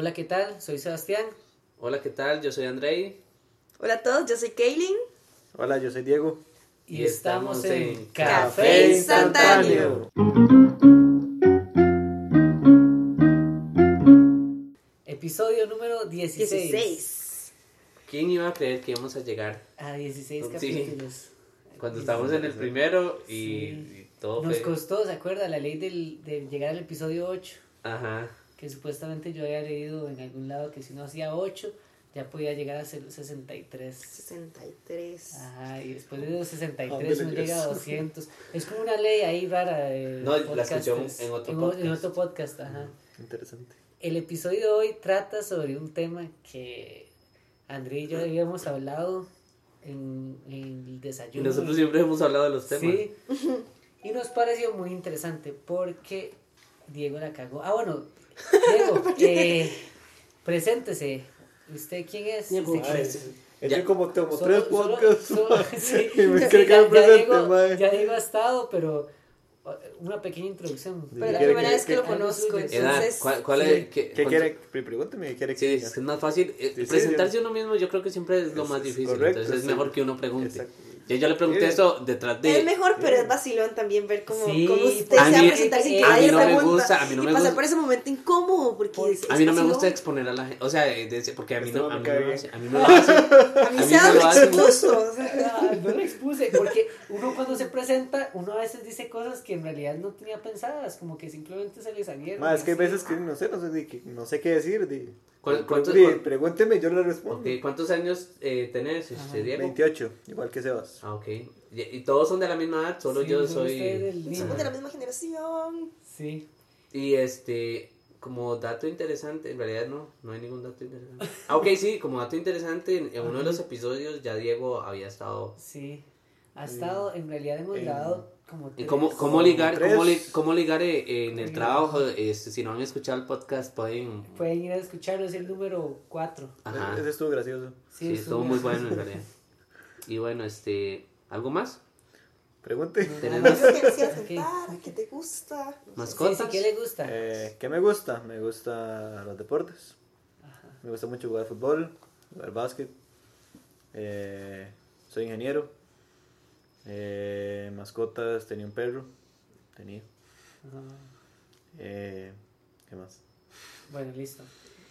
Hola, ¿qué tal? Soy Sebastián. Hola, ¿qué tal? Yo soy Andrei. Hola a todos, yo soy Kaylin. Hola, yo soy Diego. Y, estamos, en Café Instantáneo. Episodio número 16. 16. ¿Quién iba a creer que íbamos a llegar A 16 Sí. capítulos. cuando estábamos en el primero y, Sí. y todo Nos fue... costó, ¿se acuerda? La ley del, de llegar al episodio 8. Ajá. Que supuestamente yo había leído en algún lado que si no hacía 8, ya podía llegar a ser 63. 63. Ajá, y después de los 63 ¿A uno dónde llega a llegas? 200. Es como una ley ahí rara de No, la escuché en otro en, podcast. en otro podcast, ajá. Interesante. El episodio de hoy trata sobre un tema que André y yo habíamos hablado en, en el Y desayuno. nosotros siempre hemos hablado de los temas. Sí. Y nos pareció muy interesante porque Diego la cagó. Ah, bueno, Diego, eh, preséntese. ¿Usted quién es? Diego. ¿Usted quién Ay, es? que como tengo Solo- tres solo- podcasts. solo- sí, y me sí, ya- ya presente, Diego- mae. Ya Diego ha estado, pero uh, una pequeña introducción. Pero la ¿Quiere primera que- vez que lo conozco, Edad, Edad, entonces. ¿cuál, cuál sí. es? ¿Qué, ¿Qué quiere? Pre- Pregúnteme, ¿qué quiere que Sí, diga? es que es más fácil. eh, Sí, presentarse sí. uno mismo yo creo que siempre es lo más difícil. correcto, entonces es sí. mejor que uno pregunte. Exacto. Yo, yo le pregunté Bien. eso detrás de... Es mejor, pero es vacilón también ver cómo, Sí, cómo usted pues, se va a presentar sin que a mí nadie no me gusta, a mí no y me pasar gusta. por ese momento incómodo, porque es- A mí no me gusta exponer a la gente, o sea, eh, de- porque a mí no, no a mí no lo bien. hace- a mí me lo hace. A mí a mí se me lo expuso. o sea, Ah, no lo expuse, porque uno cuando se presenta, uno a veces dice cosas que en realidad no tenía pensadas, como que simplemente se le salieron. Ma, es que hay veces que no sé, no sé, di- que no sé qué decir. Di. ¿Cuál- cuánto- Di, cuál- Pregúnteme yo le respondo. ¿Cuántos años eh, tenés, este, Diego? 28, igual que Sebas. Ah, ok. Y, y todos son de la misma edad, solo Sí, yo soy... somos de la misma generación. Sí. Y este, como dato interesante, en realidad no, no hay ningún dato interesante. Ah, ok, sí, como dato interesante, en, en uno de los episodios ya Diego había estado... Sí. Ha estado, en realidad hemos En- dado como ¿Y tres. cómo, cómo ligar, cómo, li- cómo ligar eh, en el trabajo? Este, si no han escuchado el podcast, pueden... Pueden ir a escucharlo, es el número 4. Ajá. Ese estuvo gracioso. Sí, estuvo muy bueno en realidad. Y bueno, este, ¿algo más? Pregunte. Tenemos- contar, que te gusta. Sé. Sí, Mascotas. sí, ¿qué le gusta? Eh, ¿Qué me gusta? Me gusta los deportes. Me gusta mucho jugar fútbol, jugar básquet. Eh, soy ingeniero. Eh, mascotas, tenía un perro. Tenía. Ajá. Eh, ¿Qué más? Bueno, listo.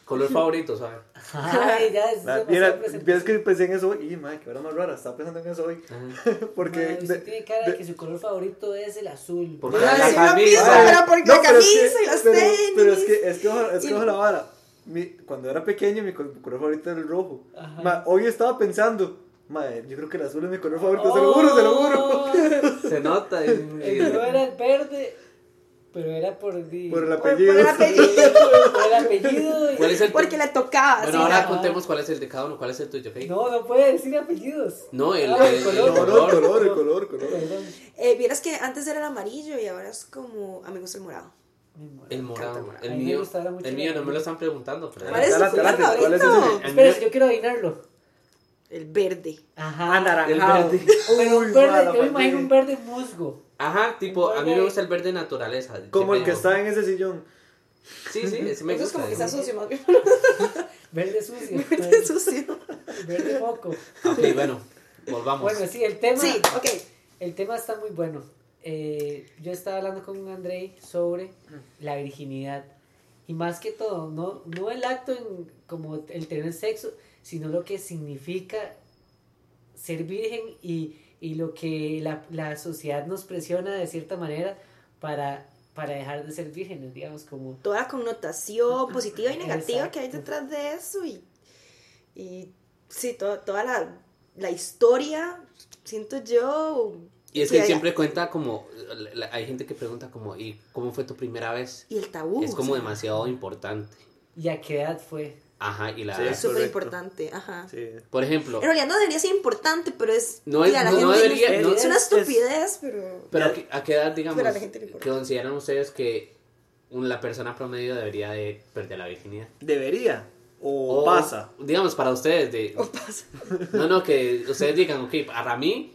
Color favorito, ¿sabes? Ay, ya es La- Mira, que pensé en eso hoy. Y madre, qué hora más rara. Estaba pensando en eso hoy. Porque. Madre, usted de- tiene cara de, de- que su color favorito es el azul. Porque la lo camisa. mismo, pero porque la pero es que- camisa y las pero- tenis. Pero es que, es que, ojo- es que ojo la vara. Mi, cuando era pequeño, mi col- color favorito era el rojo. Ajá. Ma, hoy estaba pensando, madre, yo creo que el azul es mi color favorito, se lo juro, se lo juro. Oh, Se nota. y- El mío era el verde, pero era por, di- Por el Por- por apellido. el apellido. por el apellido. ¿Cuál es el Porque le tocaba. Bueno, sí, ahora ¿no? contemos cuál es el de cada uno, cuál es el tuyo, ¿ok? No, no puede decir apellidos. No, el, Ah, el- el el color. No, no, color. el color, el color, color. Eh, Vieras que antes era el amarillo y ahora es como. A mí me gusta el morado. El morado. morado. El mío, el el mío no me lo están preguntando. Pero ¿Cuál es. El Espera, yo quiero adivinarlo. El verde. Ajá. Anaranjado. El verde. Pero un Uy, verde, yo me imagino un verde musgo. Ajá, tipo, a mí me gusta el verde naturaleza. Como el que está en ese sillón. Sí, sí, ese me Eso es gusta. como que está sucio, más bien. Verde sucio. Verde sucio. Verde moco. Ok, bueno, volvamos. Bueno, sí, el tema. Sí, ok. El tema está muy bueno. Eh, yo estaba hablando con Andrei sobre la virginidad. Y más que todo, no, no el acto en, como el tener sexo, sino lo que significa ser virgen y, y lo que la, la sociedad nos presiona de cierta manera para, para dejar de ser vírgenes, digamos, como... Toda la connotación positiva y negativa Exacto. que hay detrás de eso y, y sí, to- toda la, la historia, siento yo. y es que hay- siempre cuenta como, la- la- hay gente que pregunta como, ¿y cómo fue tu primera vez? Y el tabú. es como o sea, demasiado importante. ¿Y a qué edad fue? Ajá, y la... Sí. Es súper importante, ajá. Sí. Por ejemplo, En realidad no debería ser importante, pero es. No es- a no- no debería- no- es una es- estupidez, pero. pero ¿a qué, a qué edad, digamos, Pero a la gente le que consideran ustedes que la persona promedio debería de perder la virginidad? Debería. O, pasa. Digamos, para ustedes, de, O pasa. No, no, que ustedes digan, ok, para mí,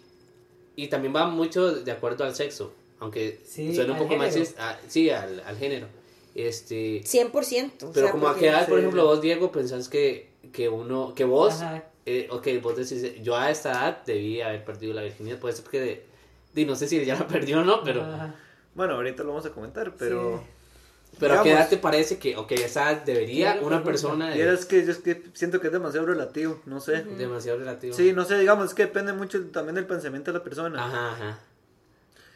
y también va mucho de acuerdo al sexo, aunque Sí, suena un poco género. machista, ah, sí, al, al género. Este, 100%. o pero sea, como a qué edad, por ejemplo, vos, Diego, pensás que, que uno, que vos, eh, ok, vos decís, yo a esta edad debí haber perdido la virginidad, puede ser que, de, di, no sé si ya la perdió o no, pero, Ajá. Bueno, ahorita lo vamos a comentar, pero... pero a qué edad te parece que, ok, a esa edad debería una persona Y de, es que yo es que siento que es demasiado relativo, no sé. demasiado relativo. Sí, no sé, digamos, es que depende mucho también del pensamiento de la persona. Ajá, ajá.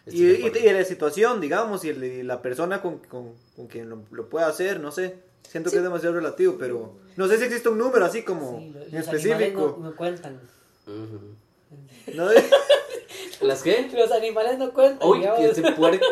Y, y, y la situación, digamos, y, el- y la persona con, con, con quien lo, lo pueda hacer, no sé. Siento que es demasiado relativo, pero no sé si existe un número así como Sí, lo- en los animales específico. no, no cuentan. Ujú. ¿no? ¿Las qué? Los animales no cuentan. Uy, digamos. que este puerco.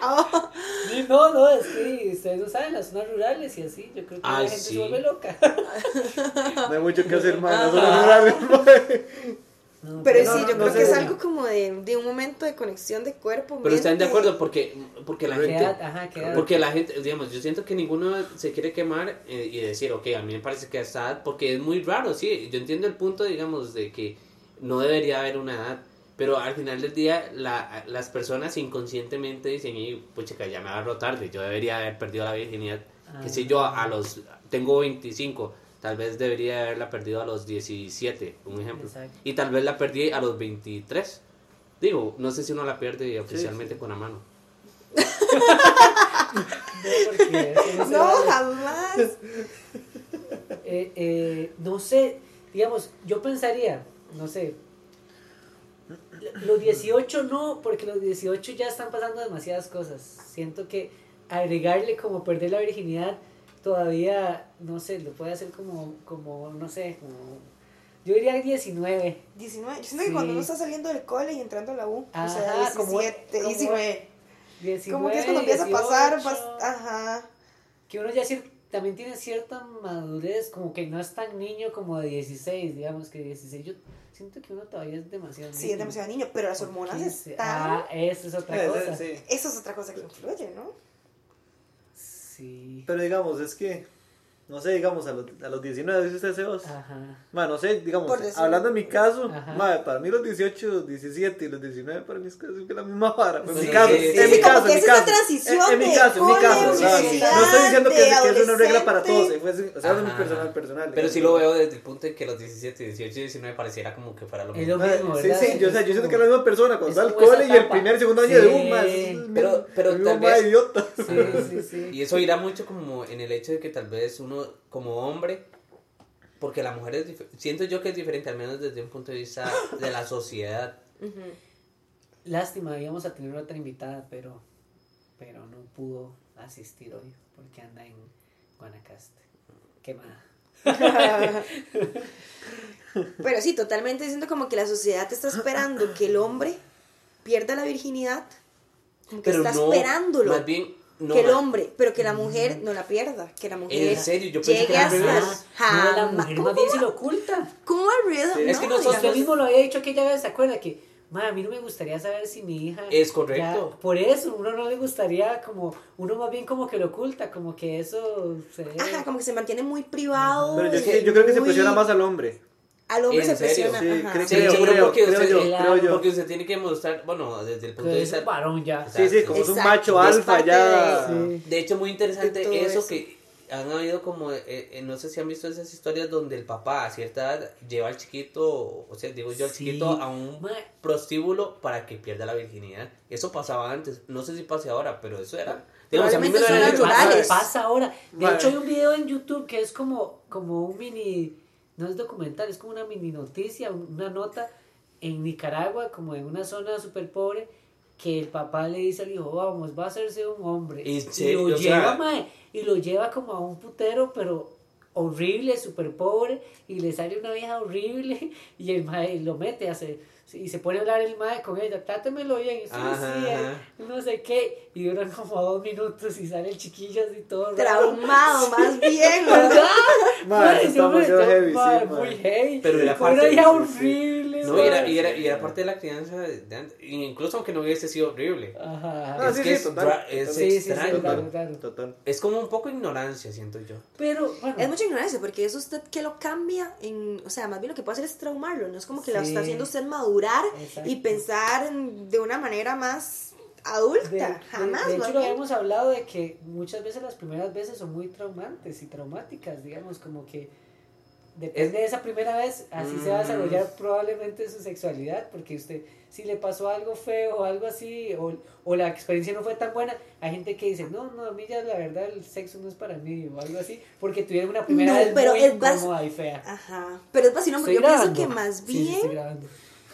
Ah, Sí, No, no, es que ustedes no saben, las zonas rurales y así, yo creo que Ay, la gente sí. se vuelve loca. No hay mucho que hacer, man. no Ajá. rurales, man. No, pero sí, no, yo no creo sé. que es algo como de, de un momento de conexión de cuerpo. Pero están de acuerdo porque, porque la ¿Qué gente... Porque la gente, digamos, yo siento que ninguno se quiere quemar eh, y decir, ok, a mí me parece que esta edad, porque es muy raro, sí, yo entiendo el punto, digamos, de que no debería haber una edad, pero al final del día la, las personas inconscientemente dicen, y pucha, ya me agarró tarde, yo debería haber perdido la virginidad, que si yo a los, tengo 25, tal vez debería haberla perdido a los 17, un ejemplo, Exacto. y tal vez la perdí a los 23. Digo, no sé si uno la pierde oficialmente con la mano. No, vale. jamás. Eh, eh, no sé, digamos, yo pensaría, no sé, los 18 no, porque los 18 ya están pasando demasiadas cosas. Siento que agregarle como perder la virginidad todavía, no sé, lo puede hacer como, como no sé, como, yo diría 19. 19. Yo siento que Sí. cuando uno está saliendo del cole y entrando a la U, o Ajá, sea, como- 17, como- 19. 19 Como que es cuando empieza a pasar, 18, pas- ajá. que uno ya también tiene cierta madurez, como que no es tan niño como de 16, digamos que 16. Yo siento que uno todavía es demasiado niño. Sí, es demasiado niño, pero las hormonas 15. están. Ah, eso es otra cosa. sí. Eso es otra cosa que influye, ¿no? Pero digamos, es que, no sé, digamos, a los, a los 19, dice usted, Sebas. Ajá. Ma, no sé, digamos, decir- hablando en mi caso, ma, para mí los 18, 17 y los 19 para mí es casi que la misma vara. En Sí, mi caso, en mi caso, en mi es caso. transición En, en mi de caso, en mi caso. no estoy diciendo que, de que es una regla para todos, eh, fue- o sea, es muy personal, personal. Pero sí lo veo desde el punto de que los 17, 18 y 19 pareciera como que fuera lo Es mismo. lo Ma, mismo, sí, ¿verdad? sí, yo, o sea, yo siento que es la misma persona cuando es está al cole y el primer, segundo año de. UMA. es Pero- tal vez- idiota. Sí, sí, sí. Y eso irá mucho como en el hecho de que tal vez uno como hombre, porque la mujer es siento yo que es diferente, al menos desde un punto de vista de la sociedad. Lástima, íbamos a tener otra invitada, pero, pero no pudo asistir hoy porque anda en Guanacaste. Quemada. Pero sí, totalmente siento como que la sociedad está esperando que el hombre pierda la virginidad. Como que Pero está no, esperándolo. más bien, no, que el hombre, pero que la mujer no la pierda. Que la mujer. En serio, yo pensé que revés. Ah, no, la mujer ¿Cómo más bien se lo oculta. ¿Cómo al revés? Sí, es que No, nosotros- Usted digamos, mismo lo había dicho aquella vez, ¿se acuerda? Que, "Ma, a mí no me gustaría saber si mi hija... Es correcto. ya- por eso, uno no le gustaría como... Uno más bien como que lo oculta, como que eso se. Ajá, como que se mantiene muy privado. Pero yo, que yo creo que se muy- presiona más al hombre. Al hombre ¿En se serio? presiona. Sí, creo- Sí, creo, seguro creo, porque creo usted, yo, creo claro, yo. porque usted tiene que mostrar, bueno, desde el punto de vista un varón ya. Sí, sí, Exacto. como es un macho es alfa ya. de- De hecho, muy interesante eso, eso. que han habido como, eh, eh, no sé si han visto esas historias donde el papá a cierta edad lleva al chiquito, o sea, digo yo al Sí. chiquito a un prostíbulo para que pierda la virginidad. Eso pasaba antes, no sé si pase ahora, pero eso era. Digamos, a mí me lo. Pasa, pasa ahora. De Vale. hecho, hay un video en YouTube que es como, como un mini, no es documental, es como una mini noticia, una nota en Nicaragua, como en una zona súper pobre, que el papá le dice al hijo, vamos, va a hacerse un hombre. ¿En y serio? lo sea- lleva, mae, y lo lleva como a un putero, pero horrible, súper pobre, y le sale una vieja horrible, y el mae lo mete, hace, y se pone a hablar el mae con ella, trátemelo bien, y sí, sí, ajá. no sé qué, y duran como dos minutos y sale el chiquillo así todo raro. Traumado, más bien. ¿verdad? ¿Verdad? Ma, Mae, eso yo está me- demasiado yo- heavy, sí, mae, ma. muy heavy. Pero era parte- hija sí, sí. horrible. No, y era, mae. y, era, y era parte de la crianza de, de antes, incluso aunque no hubiese sido horrible. Ajá. Ah, Es sí, que sí, es total. extraño. Total. Es como un poco ignorancia, siento yo. Pero, bueno. Es mucha ignorancia, porque es usted que lo cambia en, o sea, más bien lo que puede hacer es traumarlo, no es como que lo está haciendo usted madurar Exacto. y pensar en- de una manera más adulta, De, de- jamás. de más hecho, lo bien. habíamos hablado de que muchas veces las primeras veces son muy traumantes y traumáticas, digamos, como que depende de esa primera vez, así se va a Mm. desarrollar probablemente su sexualidad, porque usted, si le pasó algo feo o algo así, o, o la experiencia no fue tan buena, hay gente que dice, no, no, a mí ya la verdad el sexo no es para mí, o algo así, porque tuvieron una primera No, vez pero muy es y fea. Ajá, pero es vacilón, porque yo grabando. pienso que más Sí, sí, bien, estoy grabando.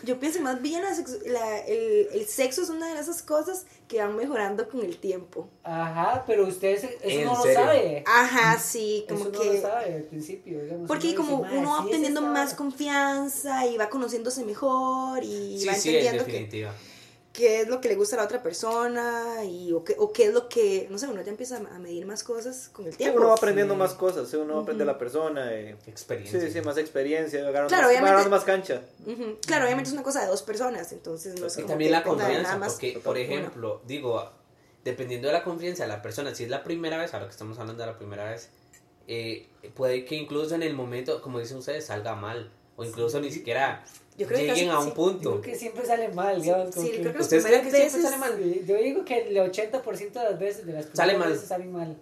Yo pienso que más bien la la- el, el sexo es una de esas cosas que van mejorando con el tiempo. Ajá, pero usted eso ¿En no lo sabe. Ajá, sí, como Eso no que... lo sabe al principio, digamos. Porque como dice, "Ma, uno va obteniendo más vara". confianza y va conociéndose mejor y Sí, va sí, en entendiendo que, definitiva. Qué es lo que le gusta a la otra persona y o qué, o qué es lo que, no sé, uno ya empieza a medir más cosas con el Sí, tiempo. uno va aprendiendo Sí. más cosas, sí, uno va Ujú. la persona. eh, Experiencia. sí, sí, más experiencia, agarrando, Claro, más, más cancha. Claro, obviamente es una cosa de dos personas, entonces no es Y como también que la confianza, más porque, por ejemplo, digo, dependiendo de la confianza de la persona, si es la primera vez, ahora que estamos hablando de la primera vez, eh, puede que incluso en el momento, como dicen ustedes, salga mal, o incluso ni siquiera Yo creo que lleguen casi- a un punto. creo que siempre sale mal, digamos. Sí, que- creo que ¿Ustedes creen que primeras siempre veces... sale mal? Yo digo que el 80% de las veces, de las primeras Sale mal. veces salen mal.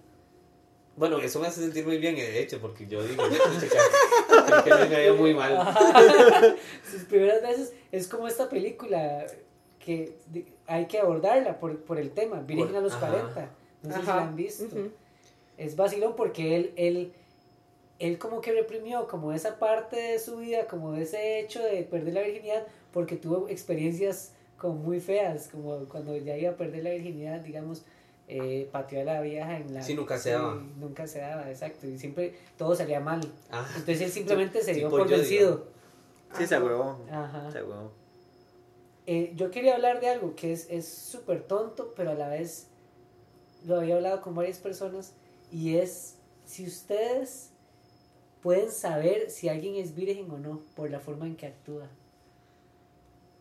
Bueno, eso me hace sentir muy bien, de hecho, porque yo digo, chica, que me ha ido muy mal. Sus primeras veces es como esta película que hay que abordarla por, por el tema, Virgen Por- a los ajá. 40. No sé si Ajá. la han visto. Ujú. Es vacilón porque él, él, él como que reprimió como esa parte de su vida, como ese hecho de perder la virginidad, porque tuvo experiencias como muy feas, como cuando ya iba a perder la virginidad, digamos, eh, pateó a la vieja en la... Sí, nunca se daba. Nunca se daba, exacto, y siempre todo salía mal. Ah, Entonces él simplemente se dio Tipo por vencido. Sí, se huevó. Ajá. Se huevó. Eh, yo quería hablar de algo que es es súper tonto, pero a la vez lo había hablado con varias personas y es si ustedes pueden saber si alguien es virgen o no por la forma en que actúa,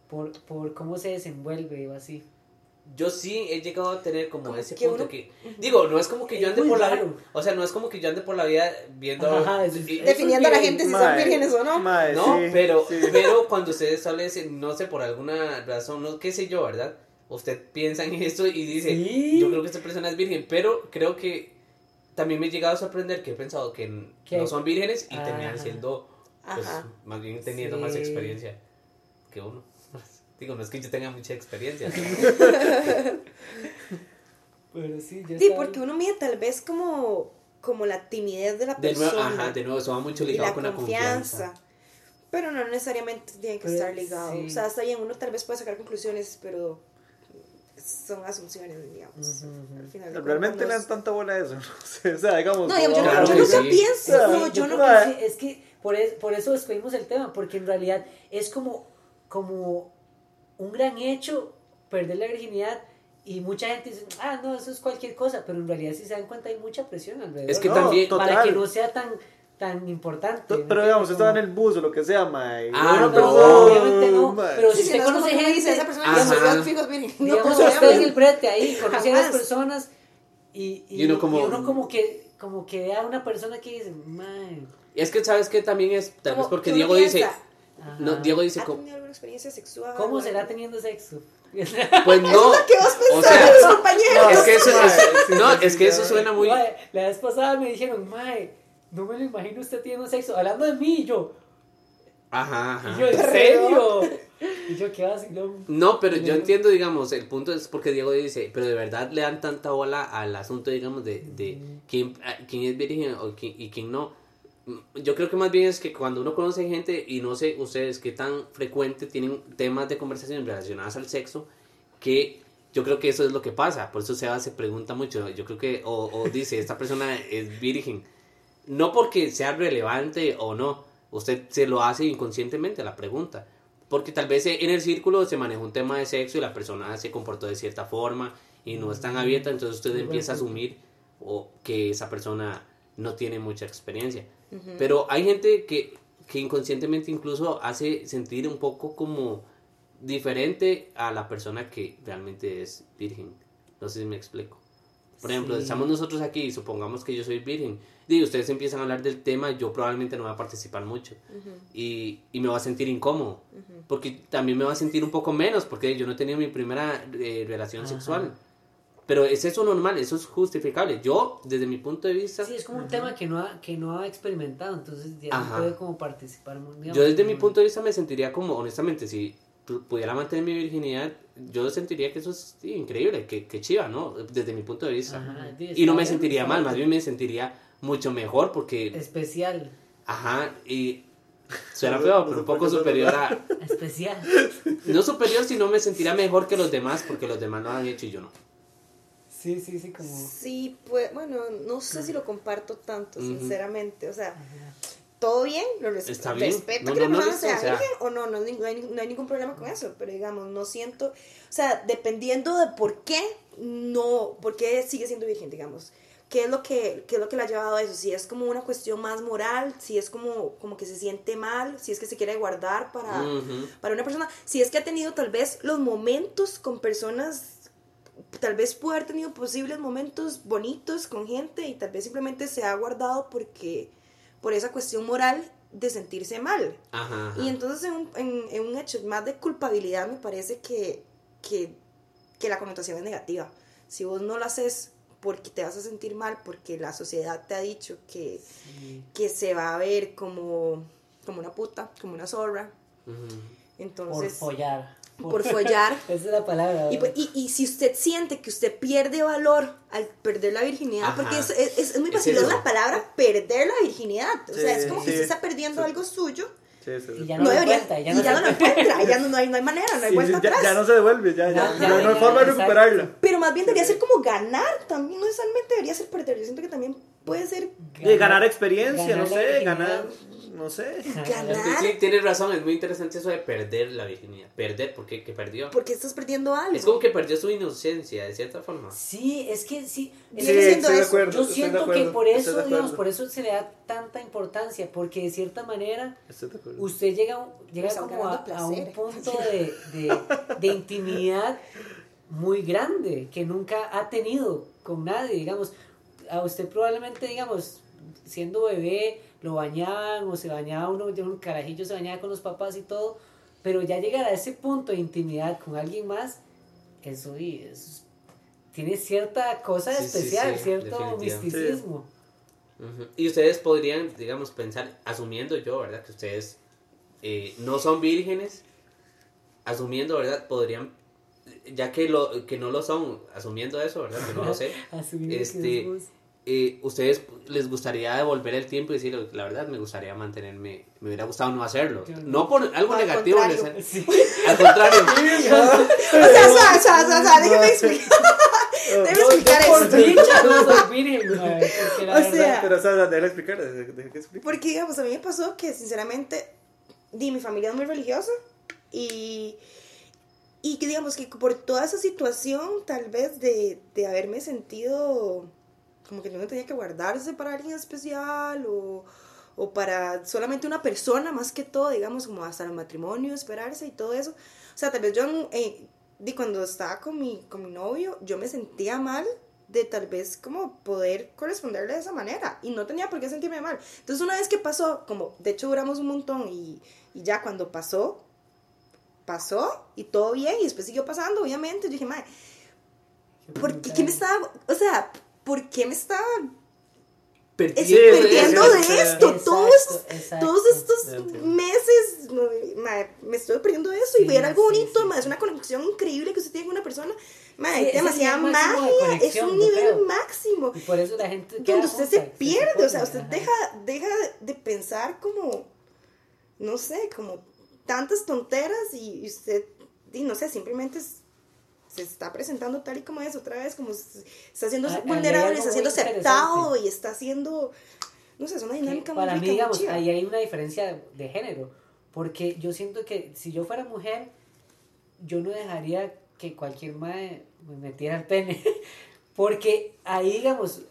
por, por cómo se desenvuelve o así. Yo sí he llegado a tener como ese que punto uno- que digo, no es como que yo ande por la o sea, no es como que yo ande por la vida viendo Ajá, es- y- Definiendo a la gente si son Mae, vírgenes o no. mae, No, sí, pero, sí. pero cuando ustedes salen, no sé, por alguna razón, no qué sé yo, ¿verdad? Usted piensa en esto y dice, Sí. yo creo que esta persona es virgen, pero creo que también me he llegado a sorprender que he pensado que no son vírgenes y terminan siendo, pues, Ajá. más bien teniendo Sí. más experiencia que uno. Digo, no es que yo tenga mucha experiencia. Pero sí, yo Sí, porque uno mide tal vez como, como la timidez de la De nuevo, persona ajá, de nuevo, eso va mucho ligado la con la confianza. confianza. Pero no necesariamente tiene que Pero estar ligado. sí. O sea, está bien, uno tal vez puede sacar conclusiones, pero son asunciones, digamos. Al final Realmente le dan tanta bola a eso. No o sea, digamos. No, digamos, yo, como- Claro yo sí. pienso, Sí, no, yo no es que por, es- por eso escogimos el tema, porque en realidad es como, como un gran hecho perder la virginidad y mucha gente dice, ah, no, eso es cualquier cosa, pero en realidad si se dan cuenta hay mucha presión alrededor. Es que ¿no? también- Para total. que no sea tan, tan importante. To- ¿me Pero digamos, estaba en el bus o lo que sea, mae. Ah, no, persona, obviamente no, mae. pero si sí, usted no es conoce que uno dice, gente, esa persona Ajá. que se fijos virgen. No, digamos, ¿cómo se usted en el brete ahí, conoce a las personas y, y, Y uno como- y uno como que como que ve a una persona que dice, man, Y es que, ¿sabes qué? También es, tal vez porque que Diego dice, no, Diego dice, ¿Ha tenido alguna experiencia sexual? ¿cómo o será teniendo sexo? pues no, ¿Qué vos o pensás, sea, compañero? es que eso, Mae, es- no, es que eso suena muy, Mae, la vez pasada me dijeron, Mae, no me lo imagino usted teniendo sexo. Hablando de mí, y yo, ajá, y yo, ajá. ¿en serio? Y yo, ¿qué vacilón? No, pero yo entiendo, digamos, el punto es porque Diego dice, pero de verdad le dan tanta bola al asunto, digamos, de, de quién, a- quién es virgen o quién, y quién no. Mm, Yo creo que más bien es que cuando uno conoce gente, y no sé ustedes qué tan frecuente tienen temas de conversación relacionadas al sexo, que yo creo que eso es lo que pasa. Por eso Seba se pregunta mucho. Yo creo que, o, o dice, esta persona es virgen. No porque sea relevante o no. Usted se lo hace inconscientemente la pregunta. Porque tal vez en el círculo se maneja un tema de sexo y la persona se comportó de cierta forma y no es tan abierta, entonces usted empieza a asumir o que esa persona no tiene mucha experiencia. Pero hay gente que, que inconscientemente incluso hace sentir un poco como diferente a la persona que realmente es virgen. No sé si me explico. Por ejemplo, Sí. estamos nosotros aquí y supongamos que yo soy virgen. Y ustedes empiezan a hablar del tema, yo probablemente no voy a participar mucho. y, y me voy a sentir incómodo. Porque también me voy a sentir un poco menos, porque yo no he tenido mi primera eh, relación Ajá. sexual. Pero es eso normal, eso es justificable. Yo, desde mi punto de vista, Sí, es como un tema que no ha, que no ha experimentado, entonces ya no puede como participar. digamos, yo desde mi punto de vista me sentiría como, honestamente, si pu- pudiera mantener mi virginidad, yo sentiría que eso es sí, increíble, que, que chiva, ¿no? Desde mi punto de vista. Ajá, y no me sentiría mal, más bien me sentiría mucho mejor porque, Especial, ajá, y suena feo, pero un poco superior a, especial. no superior, sino me sentiría mejor que los demás porque los demás lo han hecho y yo no. Sí, sí, sí, como... Sí, pues, bueno, no sé si lo comparto tanto, sinceramente. O sea, todo bien, lo res- Está bien. respeto No, que la no, no, persona listo, sea o sea- virgen o no, no, no hay, no hay ningún problema con eso, pero digamos, no siento, o sea, dependiendo de por qué, no, por qué sigue siendo virgen, digamos. ¿Qué es, lo que, ¿Qué es lo que la ha llevado a eso? Si es como una cuestión más moral, si es como, como que se siente mal, si es que se quiere guardar para, para una persona, si es que ha tenido tal vez los momentos con personas, tal vez puede haber tenido posibles momentos bonitos con gente y tal vez simplemente se ha guardado porque, por esa cuestión moral de sentirse mal. Ajá, ajá. Y entonces en un, en, en un hecho más de culpabilidad me parece que, que, que la connotación es negativa. Si vos no lo haces porque te vas a sentir mal, porque la sociedad te ha dicho que, Sí. que se va a ver como, como una puta, como una zorra. Por entonces follar. Por follar. Esa es la palabra. Y, pues, y, y si usted siente que usted pierde valor al perder la virginidad, Ajá. porque es, es, es muy Es fácil eso. la palabra perder la virginidad. O sea, Sí, es como que sí. usted está perdiendo Sí. algo suyo. Sí, sí, sí. Y ya No, no, lo debería. encuentra, y ya ya, no, se no lo encuentra. Ya no, no, hay, no hay manera, no hay Sí, vuelta sí, ya, atrás. ya no se devuelve, ya, ya, Ya, ya ya, no hay ya, forma de recuperarla. Pero más bien debería ser como ganar también. No necesariamente debería ser perder. Yo siento que también puede ser De ganar experiencia, ganar no sé, ganar, no sé. ganar. Sí, tienes razón, es muy interesante eso de perder la virginidad. Perder, porque que perdió. porque estás perdiendo algo. Es como que perdió su inocencia, de cierta forma. Sí, es que sí. es Viene que siendo estoy de eso. acuerdo. yo estoy de siento que por eso, digamos, por eso se le da tanta importancia, porque de cierta manera Estoy de acuerdo. usted llega, llega Está como a, a un punto de, de, de intimidad muy grande que nunca ha tenido con nadie, digamos, a usted probablemente, digamos, siendo bebé, lo bañaban o se bañaba uno, de un carajillo se bañaba con los papás y todo, pero ya llegar a ese punto de intimidad con alguien más, eso, y eso tiene cierta cosa Sí, especial, sí, cierto misticismo. Y ustedes podrían, digamos, pensar, asumiendo yo, ¿verdad? Que ustedes eh, no son vírgenes, asumiendo, ¿verdad? Podrían, ya que, lo, que no lo son, asumiendo eso, ¿verdad? Que no lo sé. Este, eh, ¿Ustedes les gustaría devolver el tiempo y decir, la verdad, me gustaría mantenerme, me hubiera gustado no hacerlo? No. Por algo al negativo, contrario. neces- Sí. al contrario. O sea, o sea, o sea, o sea, o sea, déjeme explicar. déjeme explicar Por esto. dicha no soy virgen, O sea, Pero, o sea, déjame explicar. Porque, digamos, a mí me pasó que, sinceramente, di, mi familia es muy religiosa y, y que, digamos, que por toda esa situación, tal vez, de, de haberme sentido como que no tenía que guardarse para alguien especial o, o para solamente una persona, más que todo, digamos, como hasta el matrimonio, esperarse y todo eso. O sea, tal vez yo, eh, cuando estaba con mi, con mi novio, yo me sentía mal de tal vez como poder corresponderle de esa manera y no tenía por qué sentirme mal. Entonces una vez que pasó, como de hecho duramos un montón y, y ya cuando pasó, pasó y todo bien y después siguió pasando, obviamente, yo dije, madre, ¿por qué, qué me estaba, o sea, por qué me estaba es- Perdiendo de esto? Exacto, todos, exacto. todos estos meses, madre, me estoy perdiendo de eso y Sí, ver algo sí, bonito, sí, madre, es una conexión increíble que usted tiene con una persona, madre, demasiada es el máximo de magia, es un nivel creo. máximo. Y por eso la gente queda donde usted junta, se pierde, o sea, usted ajá. deja, deja de pensar como, no sé, como tantas tonteras y y usted, y no sé, simplemente es- se está presentando tal y como es, otra vez, como se- está siendo ahí hay vulnerable, está siendo aceptado y está haciendo, no sé, es una dinámica muy para mí, rica, digamos, ahí hay una diferencia de género. Porque yo siento que si yo fuera mujer, yo no dejaría que cualquier madre me metiera el pene. Porque ahí, digamos,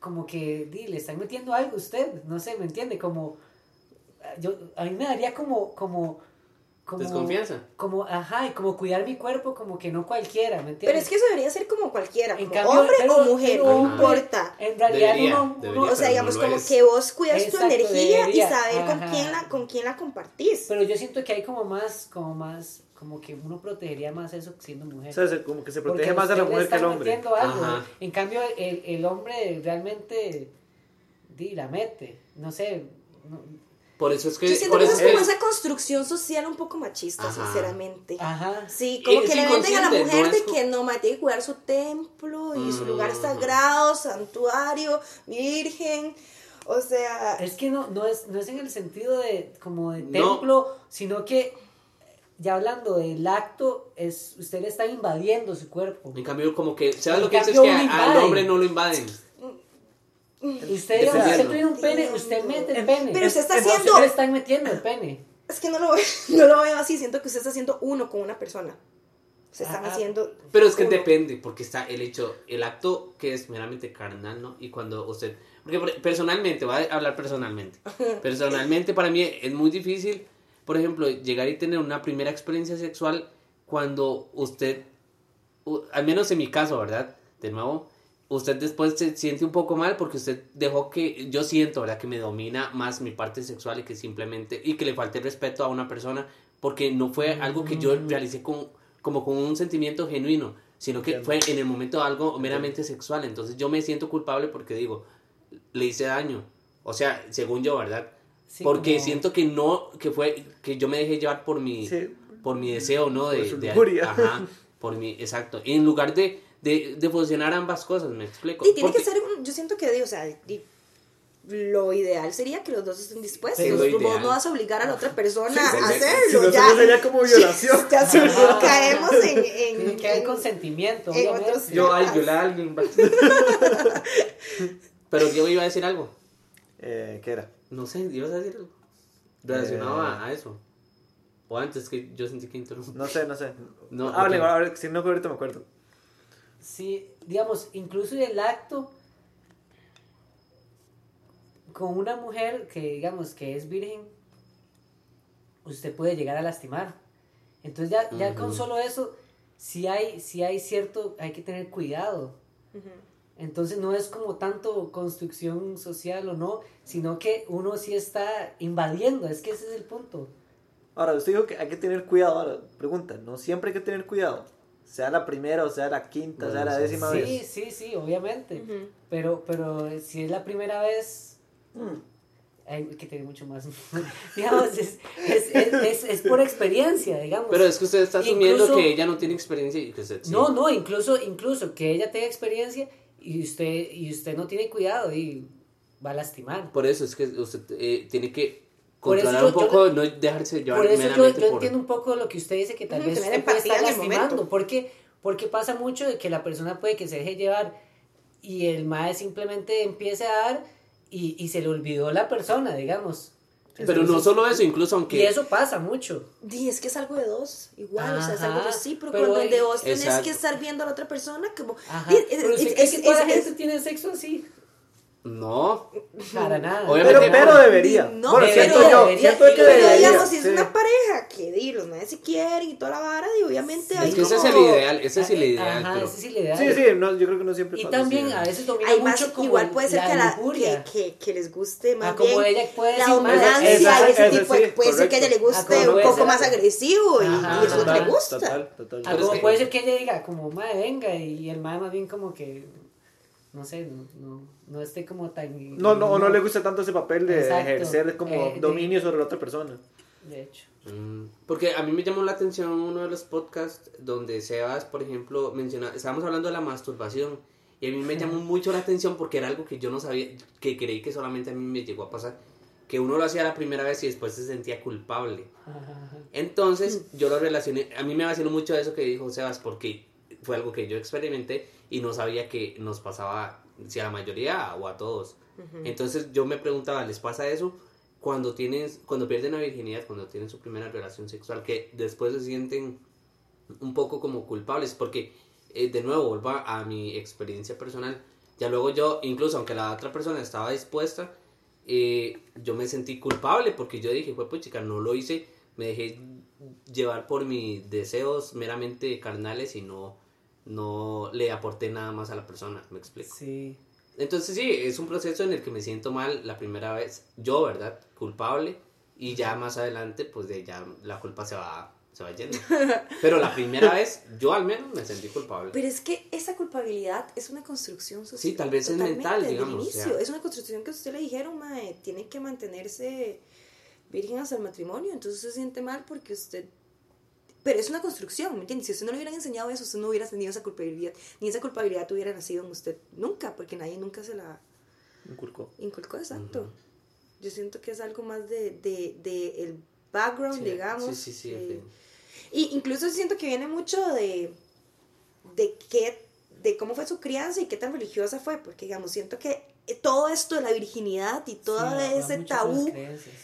como que di, le están metiendo algo a usted, no sé, ¿me entiende? Como, yo, a mí me daría como, como, como... Desconfianza. Como, ajá, y como cuidar mi cuerpo como que no cualquiera, ¿me entiendes? Pero es que eso debería ser como cualquiera, En como cambio, hombre pero- o mujer, no importa. En realidad Debería, uno, debería. uno- O sea, digamos, no como es. que vos cuidas tu energía debería, y saber con quién, la, con quién la compartís. Pero yo siento que hay como más, como más, como que uno protegería más eso siendo mujer. O sea, se- como que se Porque protege más a la mujer que al hombre. metiendo algo. Ajá. En cambio, el, el hombre realmente di, la mete. No sé. no- Por eso es que. Yo siento por que eso es como es- esa construcción social un poco machista, Ajá. sinceramente. ajá. Sí, como Es que le venden a la mujer no de es que no, ma, tiene que cuidar su templo y su lugar Mm. sagrado, santuario, virgen. O sea, Es que no, no, es, no es en el sentido de como de No. templo, sino que ya hablando del acto, es usted le está invadiendo su cuerpo. En cambio, como que. ¿Sabes En lo que dices? cambio, Que al hombre no lo invaden. Usted, usted tiene un pene, usted mete el pene. Pero usted está haciendo- Usted le están metiendo el pene. es que no lo, veo, no lo veo así, siento que usted está haciendo uno con una persona. Se están Ajá. haciendo... Pero es que uno. depende, porque está el hecho, el acto que es meramente carnal, ¿no? Y cuando usted, porque por- personalmente, voy a hablar personalmente, personalmente para mí es muy difícil, por ejemplo, llegar y tener una primera experiencia sexual cuando usted, al menos en mi caso, ¿verdad? De nuevo, usted después se siente un poco mal porque usted dejó que, yo siento, ¿verdad? Que me domina más mi parte sexual y que simplemente, y que le falte respeto a una persona porque no fue algo que yo realicé con, como con un sentimiento genuino, sino que fue en el momento algo meramente sexual. Entonces yo me siento culpable porque digo, le hice daño. O sea, según yo, ¿verdad? Sí, porque como- siento que no, que fue, que yo me dejé llevar por mi, Sí. por mi deseo, ¿no? De, de- lujuria. ajá, por mi, exacto. Y en lugar de, de, de fusionar ambas cosas, me explico. Y tiene Porque- que ser, un- yo siento que, o sea, lo ideal sería que los dos estén dispuestos. Sí, Vos ideal. no vas a obligar a la otra persona Sí, a hacerlo. Si no, ya, sería como violación. ya se- caemos en... en- que en- consentimiento, en otros- Yo, ay, violar a alguien. Pero yo iba a decir algo. Eh, ¿Qué era? No sé, ibas a decir algo. Relacionado Eh. a, a eso. O antes que yo sentí que interrumpí. No sé, no sé. No, Hable, ahora, si no ahorita me acuerdo. Sí, digamos, incluso el acto con una mujer que digamos que es virgen, usted puede llegar a lastimar. Entonces ya, ya con solo eso, si hay, si hay cierto, hay que tener cuidado. Entonces no es como tanto construcción social o no, sino que uno sí está invadiendo, es que ese es el punto. Ahora, usted dijo que hay que tener cuidado. Ahora, pregunta, ¿no siempre hay que tener cuidado? Sea la primera, o sea la quinta, o sea Bueno, la sí. décima Sí, vez. sí, sí, obviamente. Ujú. Pero, pero si es la primera vez, Mm. hay que tener mucho más. digamos, es, es, es, es, es por experiencia, digamos. Pero es que usted está asumiendo Incluso- que ella no tiene experiencia y que usted sí. No, no, incluso, incluso que ella tenga experiencia y usted, y usted no tiene cuidado y va a lastimar. Por eso es que usted eh, tiene que controlar yo- un yo- poco, no dejarse llevar Por eso yo, yo por... entiendo un poco lo que usted dice, que tal Ujú, vez usted puede estar lastimando. Porque, porque pasa mucho de que la persona puede que se deje llevar y el mae simplemente empiece a dar y, y se le olvidó la persona, digamos. Pero no solo eso, incluso Y aunque... eso pasa mucho. Di, es que es algo de dos, igual, o sea, es Ajá, algo recíproco, pero donde vos tenés Exacto. que estar viendo a la otra persona como... Ajá. Es- Pero es- es- que toda la gente tiene sexo así. No, Para nada. Obviamente Pero, no. pero debería. No, bueno, debería, siento yo, debería, siento que pero Pero debería. digamos, si es sí. una pareja que di, los madres se quieren y toda la vara, y obviamente Sí. hay es que ese es como- el ideal, ese es el ideal, Ajá, pero... ese es el ideal. Sí, sí, no, yo creo que no siempre Y pasa también así, a ¿no? veces domina Hay más, mucho como igual puede ser la que, la, que, que, que les guste más Ah, como bien ella puede la más- dominancia Esa- y ese tipo sí, de- puede ser que a ella le correcto. guste Ah, como un poco ser- más agresivo y, eso total, le gusta. Total, total. Ah, Pero como puede ser que ella diga, como, madre, venga, y el madre más bien como que, no sé, no, no, no esté como tan... No, no, o no le gusta tanto ese papel de Exacto. ejercer como Eh, de- dominio sobre la otra persona. De hecho. Mm, Porque a mí me llamó la atención uno de los podcasts donde Sebas, por ejemplo, menciona, estábamos hablando de la masturbación y a mí me llamó mucho la atención porque era algo que yo no sabía, que creí que solamente a mí me llegó a pasar, que uno lo hacía la primera vez y después se sentía culpable. Ajá. Entonces yo lo relacioné, a mí me vaciló mucho eso que dijo Sebas porque fue algo que yo experimenté y no sabía que nos pasaba, si a la mayoría o a todos. Entonces yo me preguntaba, ¿les pasa eso? Cuando tienen, cuando pierden la virginidad, cuando tienen su primera relación sexual, que después se sienten un poco como culpables, porque eh, de nuevo, vuelvo a mi experiencia personal, ya luego yo, incluso aunque la otra persona estaba dispuesta, eh, yo me sentí culpable porque yo dije, pues chica, no lo hice me dejé llevar por mis deseos meramente carnales y no, no le aporté nada más a la persona, ¿me explico? Sí. Entonces sí, es un proceso en el que me siento mal la primera vez, yo, ¿verdad? Culpable, y ya más adelante, pues de ya la culpa se va, se va yendo. Pero la primera vez, yo al menos me sentí culpable. Pero es que esa culpabilidad es una construcción social. Sí, tal vez es totalmente, mental, digamos, inicio. o sea. Es una construcción que usted le dijeron, mae, tiene que mantenerse virgen hasta el matrimonio. Entonces se siente mal porque usted. Pero es una construcción, ¿me entiendes? Si usted no le hubieran enseñado eso, usted no hubiera tenido esa culpabilidad. Ni esa culpabilidad hubiera nacido en usted nunca, porque nadie nunca se la Inculcó. inculcó, exacto. Yo siento que es algo más de, de, de el background, Sí, digamos. sí, sí, sí, eh, y incluso siento que viene mucho de, de qué, de cómo fue su crianza y qué tan religiosa fue, porque digamos, siento que todo esto de la virginidad y todo Sí, ese tabú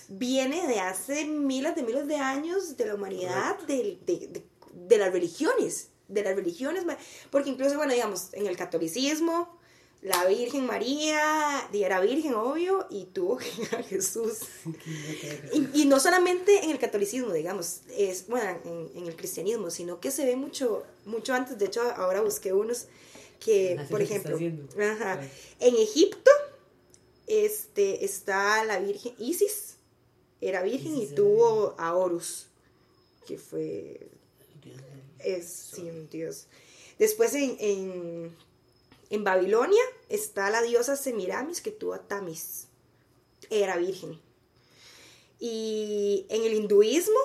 viene de hace miles de miles de años de la humanidad, de, de, de las religiones, de las religiones, porque incluso, bueno, digamos, en el catolicismo, la Virgen María era virgen, obvio, y tuvo a Jesús. Y, y no solamente en el catolicismo, digamos, es, bueno, en, en el cristianismo, sino que se ve mucho, mucho antes. De hecho, ahora busqué unos que, Así por ejemplo, ajá, en Egipto este, está la Virgen Isis, era virgen Isis y tuvo a Horus, que fue es sí, un dios. Después en, en, en Babilonia está la diosa Semiramis que tuvo a Tamis. Era virgen. Y en el hinduismo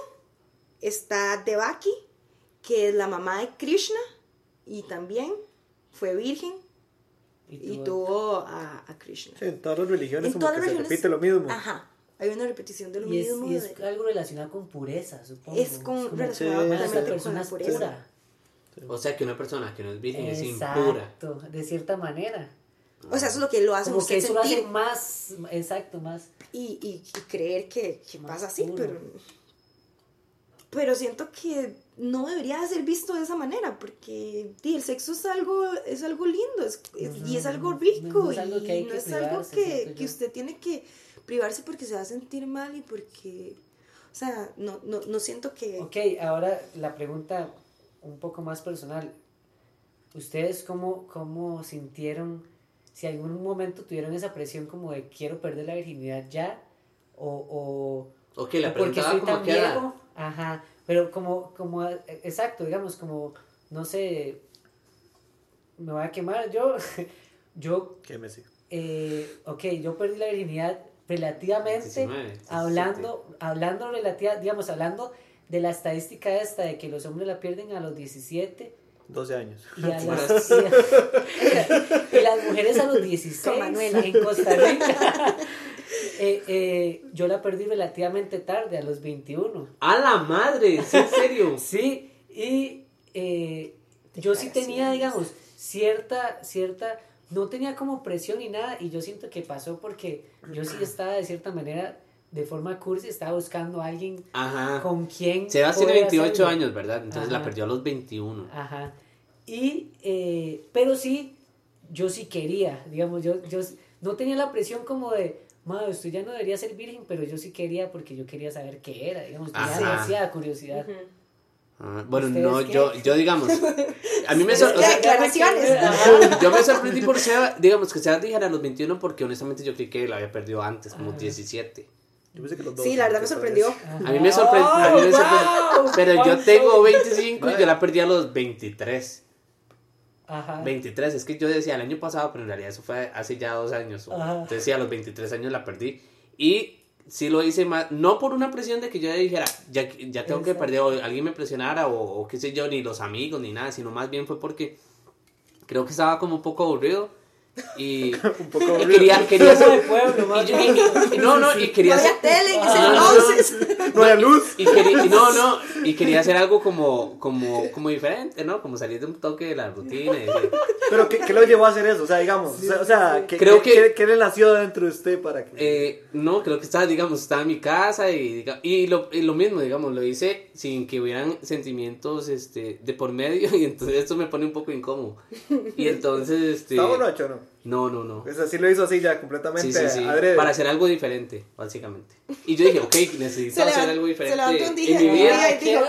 está Devaki, que es la mamá de Krishna y también fue virgen y tuvo- tuvo a, a Krishna. Sí, en todas las religiones En como todas que las se religiones- repite lo mismo. Ajá. Hay una repetición de lo y es, mismo. y es de- algo relacionado con pureza, supongo. es con, como, relacionado Sí. "Ah, esta totalmente con la es pureza. pura. O sea que una persona que no es virgen es impura. Exacto, de cierta manera. O sea, eso es lo que lo hace Como que usted eso lo sentir. hace más, exacto, más. y, y, y creer que, que pasa así, puro. pero, pero siento que no debería de ser visto de esa manera, porque di, el sexo es algo, es algo lindo es, es- y es algo rico no es algo que hay y no que es algo que, que usted tiene que privarse porque se va a sentir mal y porque, o sea, no, no, no siento que... Ok, ahora la pregunta un poco más personal. ¿Ustedes cómo, cómo sintieron, si en algún momento tuvieron esa presión como de quiero perder la virginidad ya? O, o, Ok, la o porque preguntaba soy como que. Ajá, pero como, como, eh, exacto, digamos, como, no sé, me voy a quemar yo. yo, Que me sí. eh, ok, yo perdí la virginidad relativamente 19, 17. hablando, hablando relativa, digamos, hablando de la estadística esta de que los hombres la pierden a los 17 12 años. y, a las, y, a- y las mujeres a los 16 Con Manuela. en Costa Rica. Eh, eh, yo la perdí relativamente tarde, a los 21. ¡A la madre! ¿Sí, ¿En serio? Sí, y eh, yo sí tenía, digamos, cierta, cierta, no tenía como presión ni nada, y yo siento que pasó porque yo sí estaba de cierta manera, de forma cursi, estaba buscando a alguien Ajá. con quien... Sebas tiene poder 28 hacerlo. años, ¿verdad? Entonces la perdió a los 21. Ajá. Y, eh, pero sí, yo sí quería, digamos, yo, yo no tenía la presión como de, madre, usted ya no debería ser virgen, pero yo sí quería porque yo quería saber qué era, digamos, tenía demasiada curiosidad. Ah, bueno, ¿Ustedes no, qué? yo, yo digamos, a mí me sor- o sea, yo me sorprendí por Seba, digamos que Sebas dijera a los 21 porque honestamente yo creí que la había perdido antes, como Ajá. 17. Yo pensé que los dos. Sí, la verdad me sorprendió. A mí me sorprendió, me sorprendió, ¡Wow! pero yo tengo 25 y yo la perdí a los 23. Ajá. 23, es que yo decía el año pasado, pero en realidad eso fue hace ya dos años. Ajá. Entonces sí, a los 23 años la perdí. Y sí lo hice más, no por una presión de que yo dijera, ya, ya tengo que Exacto. perder, o alguien me presionara, o, o qué sé yo, ni los amigos, ni nada, sino más bien fue porque creo que estaba como un poco aburrido. Y, Un poco quería, quería hacer... pueblo, y no, no, y No quería hacer... tele Ah. No hay luz. Y quería, y no, no, y quería hacer algo como, como, como diferente, ¿no? Como salir de un toque de la rutina. y decir, Pero ¿qué, qué lo llevó a hacer eso? O sea, digamos, o sea, o sea, ¿qué, Creo qué- que- qué- le nació dentro de usted para que... Eh, no, creo que estaba, digamos, estaba en mi casa y, y, lo, y lo mismo, digamos, lo hice sin que hubieran sentimientos este, de por medio y entonces esto me pone un poco incómodo. Y entonces, este... ¿Está borracho o no? No, no, no. Pues así lo hizo así ya completamente Sí, sí, sí. adrede. Para hacer algo diferente, básicamente. Y yo dije, ok, necesito Se, hacer algo se diferente levantó un día, en mi un vida. día y dijo,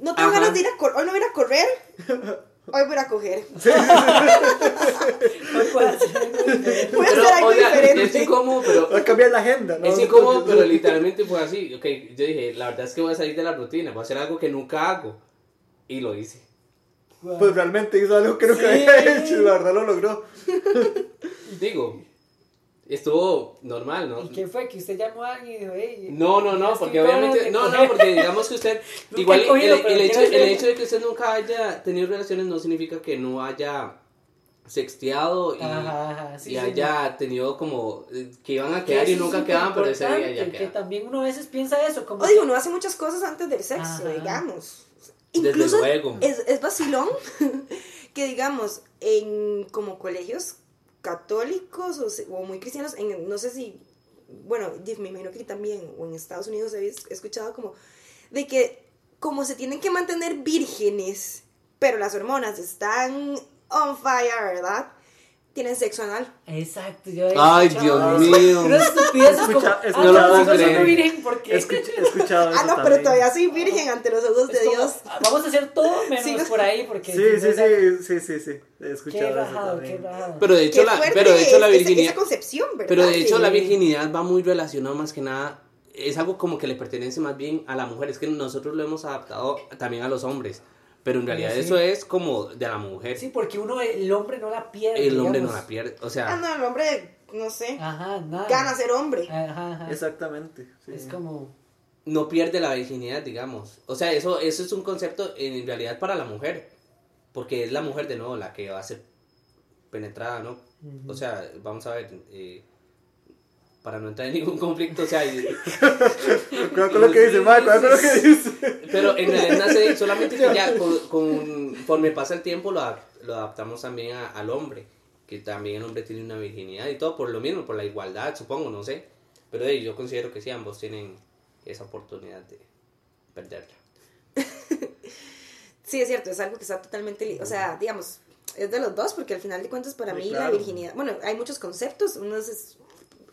no tengo Ajá. ganas de ir a correr, hoy no voy a correr, hoy voy a coger. No puedo hacer algo diferente. Voy a Pero, hacer algo o sea, diferente. es incómodo, pero Va a cambiar la agenda, ¿no? Es incómodo, pero literalmente fue así. Ok, yo dije, la verdad es que voy a salir de la rutina, voy a hacer algo que nunca hago. Y lo hice. Pues realmente hizo algo que nunca Sí. había hecho y la verdad lo logró. Digo, estuvo normal, ¿no? ¿Y qué fue? Que usted llamó a alguien y dijo, hey, No, no, no, porque obviamente, no, no, porque digamos que usted, igual el, cogido, el pero hecho, el hecho de que usted nunca haya tenido relaciones no significa que no haya sexteado y, Ajá, ajá, sí, y sí, haya tenido como eh, que iban a Que quedar y nunca quedaban, pero ese día ya Que también uno a veces piensa eso, como O digo, uno hace muchas cosas antes del sexo, Ajá. digamos. Desde Incluso luego. Es, es vacilón que digamos, en como colegios católicos o, o muy cristianos, en, no sé si, bueno, me imagino que también, o en Estados Unidos he escuchado como, de que como se tienen que mantener vírgenes, pero las hormonas están on fire, ¿verdad? Tienen sexo anal. Exacto, yo he Ay, escuchado Dios eso. mío. Una estupidez es como, Escucha- ah, escucha- no lo no, puedo si no creer. soy virgen, ¿por qué? He escuch- he escuchado eso Ah, no, pero también. todavía soy virgen ante los ojos de como, Dios. ah, Vamos a hacer todo menos Sí. por ahí, porque... Sí, sí, no, sí, sí, sí, sí. He Qué escuchado eso rajado, qué. Pero de hecho, Qué la, fuerte pero de hecho la virginidad... Esa concepción, ¿verdad? Pero de hecho Sí. la virginidad va muy relacionada más que nada, es algo como que le pertenece más bien a la mujer, es que nosotros lo hemos adaptado también a los hombres, pero en realidad Sí. eso es como de la mujer, Sí, porque uno, el hombre no la pierde, el hombre no la pierde, o Ah, sea, no, el hombre, no sé, Ajá, nada. gana ser hombre. Ajá, ajá. Exactamente. sí. Es como... no pierde la virginidad, digamos, o sea, eso, eso es un concepto en realidad para la mujer, porque es la mujer de nuevo la que va a ser penetrada, ¿no? O sea, vamos a ver, eh, para no entrar en ningún conflicto, o sea, y- Cuidado con lo que dice, Marco, cuidado con lo que dice. Pero en realidad nace solamente que ya con, conforme pasa el tiempo lo, lo adaptamos también a- al hombre, que también el hombre tiene una virginidad y todo por lo mismo, por la igualdad, supongo, no sé. Pero eh, yo considero que sí, ambos tienen esa oportunidad de perderla. Sí, es cierto, es algo que está totalmente, o sea, digamos, es de los dos, porque al final de cuentas para Sí, mí la claro. virginidad, bueno, hay muchos conceptos, uno es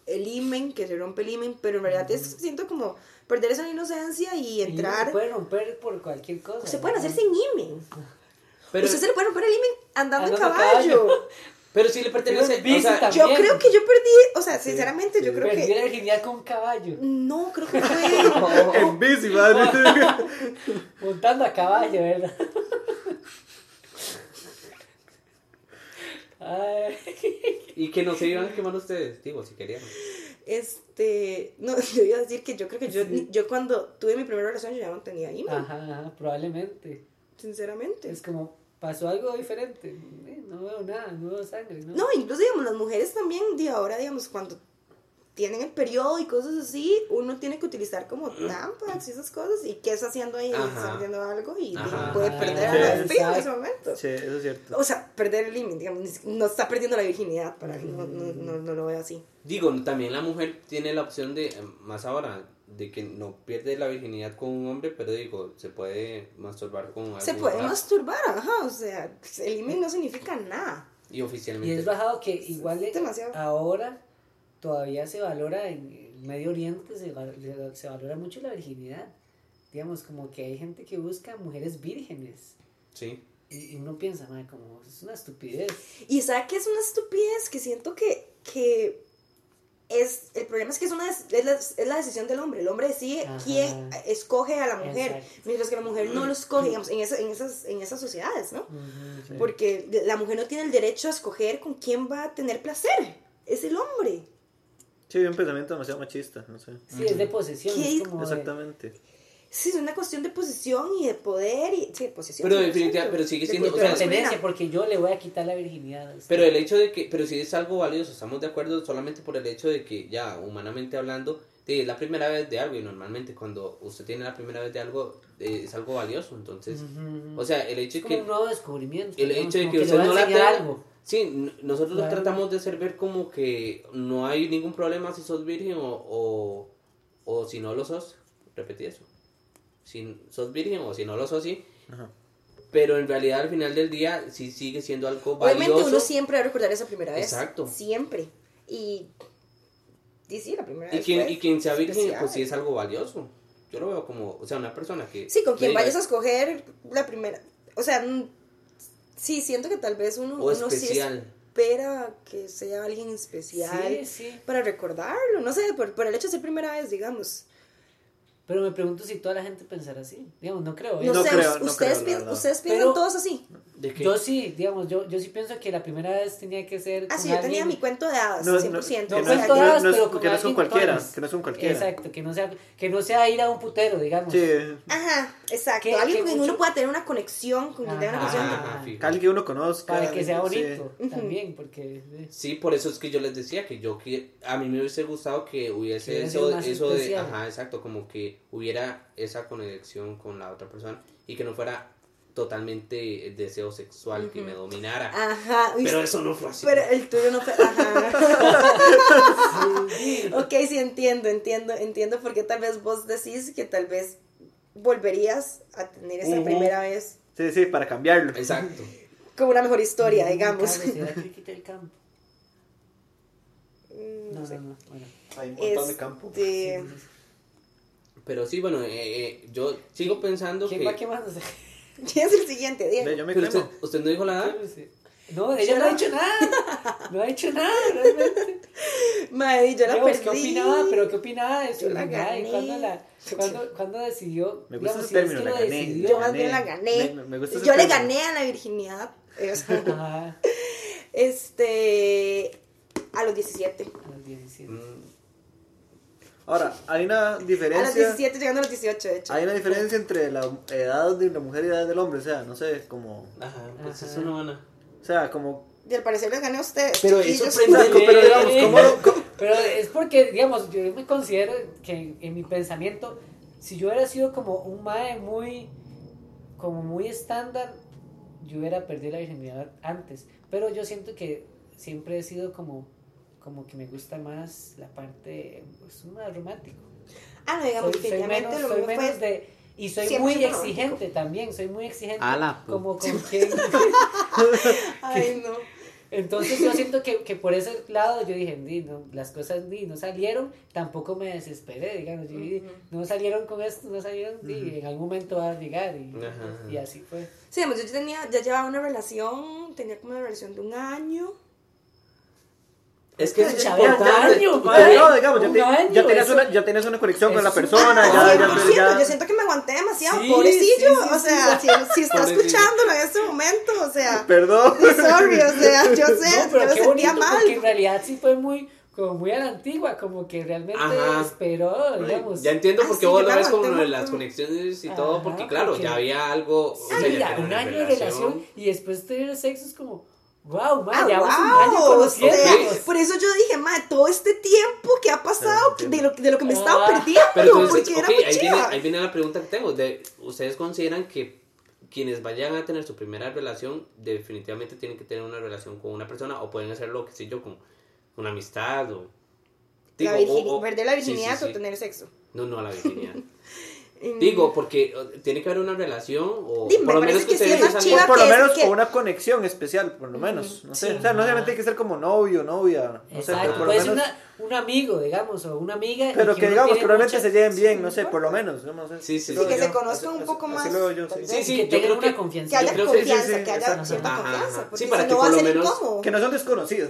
el imen, que se rompe el imen, pero en realidad es, siento como perder esa inocencia y entrar, Se puede romper por cualquier cosa. se pueden ¿no? hacer sin imen. Pero, Usted se le puede romper el imen andando, en Andando a caballo. pero sí le pertenece, Pero o sea, bici Yo creo que yo perdí, o sea, sinceramente, yo sí. creo Perdí que... la virginidad con un caballo. No, creo que fue... En bici, madre. Montando a caballo, ¿verdad? Ay. y que no se iban a quemar ustedes, digo, si querían. Este, no, yo iba a decir que yo creo que yo, yo cuando tuve mi primera relación yo ya no tenía imen, Ajá, ajá, probablemente. sinceramente. Es como, pasó algo diferente. Eh, No veo nada, no veo sangre, ¿no? No, incluso, digamos, las mujeres también, de ahora, digamos, cuando tienen el periodo y cosas así, uno tiene que utilizar como tampax y esas cosas, y qué está haciendo ahí, Ajá. está haciendo algo y Ajá. puede perder Sí, el fijo en ese momento. Sí, eso es cierto. O sea, perder el límite, digamos, no está perdiendo la virginidad, para que no, no, no, no lo veo así. Digo, también la mujer tiene la opción de, eh, más ahora, de que no pierde la virginidad con un hombre, pero digo, se puede masturbar con Se algún puede rato. masturbar, ajá, o sea, el límite no significa nada. Y Y oficialmente. es bajado que igual de- demasiado. ahora todavía se valora en el Medio Oriente, se, se valora mucho la virginidad. Digamos, como que hay gente que busca mujeres vírgenes. Sí. Y y uno piensa, "Mae, como es una estupidez. Y sabe que es una estupidez que siento que, que es, el problema es que es, una, es, la, es la decisión del hombre. El hombre decide Ajá. quién escoge a la mujer, Exacto. mientras que la mujer no lo escoge, digamos, en, esa- en, esas, en esas sociedades, ¿no? Sí. Porque la mujer no tiene el derecho a escoger con quién va a tener placer. Es el hombre. Sí, un pensamiento demasiado machista, no sé. Sí, es de posesión. ¿Qué? Es como de- Exactamente. Sí, es una cuestión de posesión y de poder y sí, de posesión. Pero 100%. definitivamente- pero sigue De siendo- o sea, porque yo le voy a quitar la virginidad. a usted. Pero el hecho de que, pero si es algo valioso, estamos de acuerdo solamente por el hecho de que ya, humanamente hablando, es la primera vez de algo y normalmente cuando usted tiene la primera vez de algo, eh, es algo valioso, entonces, o sea, el hecho es de como que... un nuevo descubrimiento. El hecho de que usted no la tenga- algo. Sí, n- nosotros Claro. tratamos de hacer ver como que no hay ningún problema si sos virgen o, o, o si no lo sos. Repetí eso. Si sos virgen o si no lo sos, sí. Ajá. pero en realidad al final del día sí sigue siendo algo Obviamente valioso. uno siempre va a recordar esa primera vez. Exacto. Siempre. Y, y sí, la primera y vez. quien, fue y quien sea virgen, especial. pues sí es algo valioso. Yo lo veo como, o sea, una persona que... Sí, con quien diga, vayas a escoger la primera. O sea, sí, siento que tal vez uno, O uno sí espera que sea alguien especial Sí, sí. para recordarlo. No sé, por, por el hecho de ser primera vez, digamos. Pero me pregunto si toda la gente pensará así. Digamos, no creo. ¿eh? No, No sé, creo, us- no ustedes, creo, ustedes piensan Pero- todos así. Yo sí, digamos, yo, yo sí pienso que la primera vez tenía que ser. Ah, con sí, yo tenía mi cuento de hadas, No, no, 100%. No que no es- pero con que no alguien cualquiera, que no es un cualquiera. Exacto, que no sea, que no sea ir a un putero, digamos. Sí, Ajá, exacto. Que- alguien que con quien mucho- uno pueda tener una conexión, con quien tenga una conexión. Ajá, fijo. alguien que uno conozca. Para que sea sí. bonito también, porque. eh, Sí, por eso es que yo les decía que yo que a mí me hubiese gustado que hubiese Que eso, eso de, ajá, exacto, como que hubiera esa conexión con la otra persona y que no fuera totalmente el deseo sexual que me dominara. Ajá. Pero eso no fue así. Pero el tuyo no fue. Ajá. ok, sí, entiendo, entiendo, entiendo porque tal vez vos decís que tal vez volverías a tener esa primera vez Sí, sí, para cambiarlo. Exacto. con una mejor historia, digamos. ¿será que quité el campo? Mm, No, no sé. no, no. Bueno. Hay un montón de campo. Este, Pero sí, bueno, eh, eh, yo sigo pensando ¿Quién que... va quemándose? ¿Quién es el siguiente? Ve, Diego. yo me Pero usted, no dijo la edad. No, ella no ha dicho nada. No ha dicho nada, realmente. Madre, yo la perdí. ¿Qué opinaba? ¿Pero qué opinaba de su la gané. cuándo, la, cuándo, cuándo decidió? Me gusta digamos, ese si es término, que la gané. decidió? Yo más bien la gané. Me- me gusta ese yo le gané a la virginidad. Ajá, este. A los 17. a los 17. Mm, Ahora, hay una A los diferencia. 17 llegando a los 18, de hecho. Hay una diferencia entre la edad de la mujer y la edad del hombre, o sea, no sé, como. Ajá, pues Ajá. eso no van a... O sea, como. Y al parecer les gané a ustedes. Pero es sorprendente. Pero digamos, ¿cómo, Pero es porque, digamos, yo me considero que en, en mi pensamiento, si yo hubiera sido como un mae muy, como muy estándar, yo hubiera perdido la virginidad antes. Pero yo siento que siempre he sido como, como que me gusta más la parte, pues, más romántico. Ah, no, digamos, Soy, soy definitivamente menos, lo soy menos fue. de... Y soy 100% muy romántico. exigente también, soy muy exigente. Ala, pues. como con quien... Ay, no. Entonces yo siento que, que por ese lado yo dije, "Di, no, las cosas di, no salieron, tampoco me desesperé, digamos, yo dije, Ujú. no salieron con esto, no salieron, di, en algún momento va a llegar y, y así fue. Sí, yo tenía, ya llevaba una relación, tenía como una relación de un año. Es que es importante. no, digamos, ya, te- año, ya tenías eso- una, ya tenías una conexión con la un- persona, ya, ya, 100%, ya, yo siento que me aguanté demasiado, Sí, pobrecillo. sí, o sea, si, si está Pobrecillo. escuchándolo en este momento, o sea, Perdón. sorry, o sea, yo sé, No, pero yo me qué sentía bonito, mal. porque en realidad sí fue muy, como muy a la antigua, como que realmente Ajá. esperó, digamos. Ya entiendo Ah, por qué vos lo me ves como lo de las conexiones y todo, Ajá, porque claro, porque- ya había algo. o sea, ya un año de relación y después tener sexo es como, wow, man, Ah, wow, o sea, por eso yo dije, madre, todo este tiempo que ha pasado, Sí, de lo, de lo que me estaba Ah. perdiendo, Pero entonces, porque era muy ahí viene, ahí viene la pregunta que tengo. De, ¿Ustedes consideran que quienes vayan a tener su primera relación definitivamente tienen que tener una relación con una persona o pueden hacerlo, qué sé yo, con una amistad o... La digo, virgini- o- o- perder la sí, virginidad sí, sí. o tener sexo. No, no, la virginidad. Digo, porque tiene que haber una relación o Dime, por lo me menos que que sí es más chiva O por lo que menos que- con una conexión especial, por lo menos. No sé. Sí. o sea, no necesariamente tiene que ser como novio, novia. No sé, Exacto, pero por lo menos. una, un amigo, digamos, o una amiga. Pero que uno digamos, tiene probablemente mucha- se lleven bien, sí, no sé, por lo menos. yo no sé. Sí, sí, sí, que veo se yo. conozcan un poco así más, yo, sí. Sí, sí, que yo tengan creo una que- confianza. Que haya Yo que confianza, sí, que haya cierta Ajá, confianza. Sí, para si que por lo menos- incómodo. Que no son desconocidos.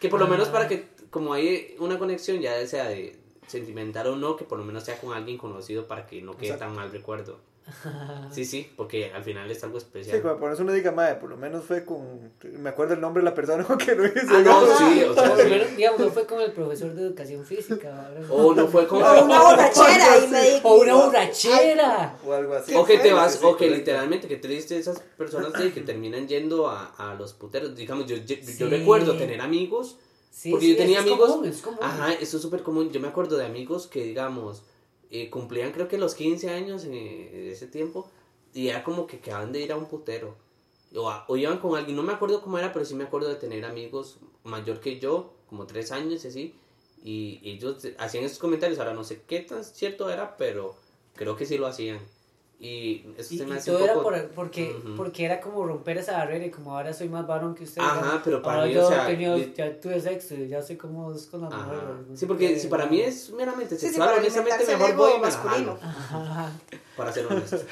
Que por lo menos Ah. para que, como hay una conexión, ya sea de sentimental o no, que por lo menos sea con alguien conocido para que no quede Exacto. tan mal recuerdo. Sí, sí, porque al final es algo Sí, especial. como por eso uno diga, madre, por lo menos fue con. Me acuerdo el nombre de la persona con que lo hice. Ah, no, sí, o sea, por lo sí. menos, digamos, no fue con el profesor de educación física. ¿verdad? O no fue con... O una borrachera y me di- O una borrachera. O algo así. O que te vas, Sí, o que literalmente, que triste esas personas que terminan yendo a, a los puteros. Digamos, yo, yo, yo Sí. recuerdo tener amigos, Sí, porque sí, yo tenía eso es amigos. común, es común. Ajá, eso es súper común. Yo me acuerdo de amigos que, digamos, eh, cumplían creo que los 15 años en ese tiempo, y era como que acaban de ir a un putero. O, a- o iban con alguien, no me acuerdo cómo era, pero sí me acuerdo de tener amigos mayor que yo, como tres años y así, y ellos hacían esos comentarios. Ahora no sé qué tan cierto era, pero creo que sí lo hacían. Y eso Y, se me y hace todo un era poco... por, porque, Ujú. porque era como romper esa barrera y como ahora soy más varón que usted. Ajá, digamos, pero para ahora mí, yo o sea, he tenido- li- ya tuve sexo y ya soy como dos con la Ajá. mujer. no Sí, porque si para ¿no? mí es meramente Sí, sí, sexual, para honestamente mejor voy y masculino. Ajá. para ser honesto.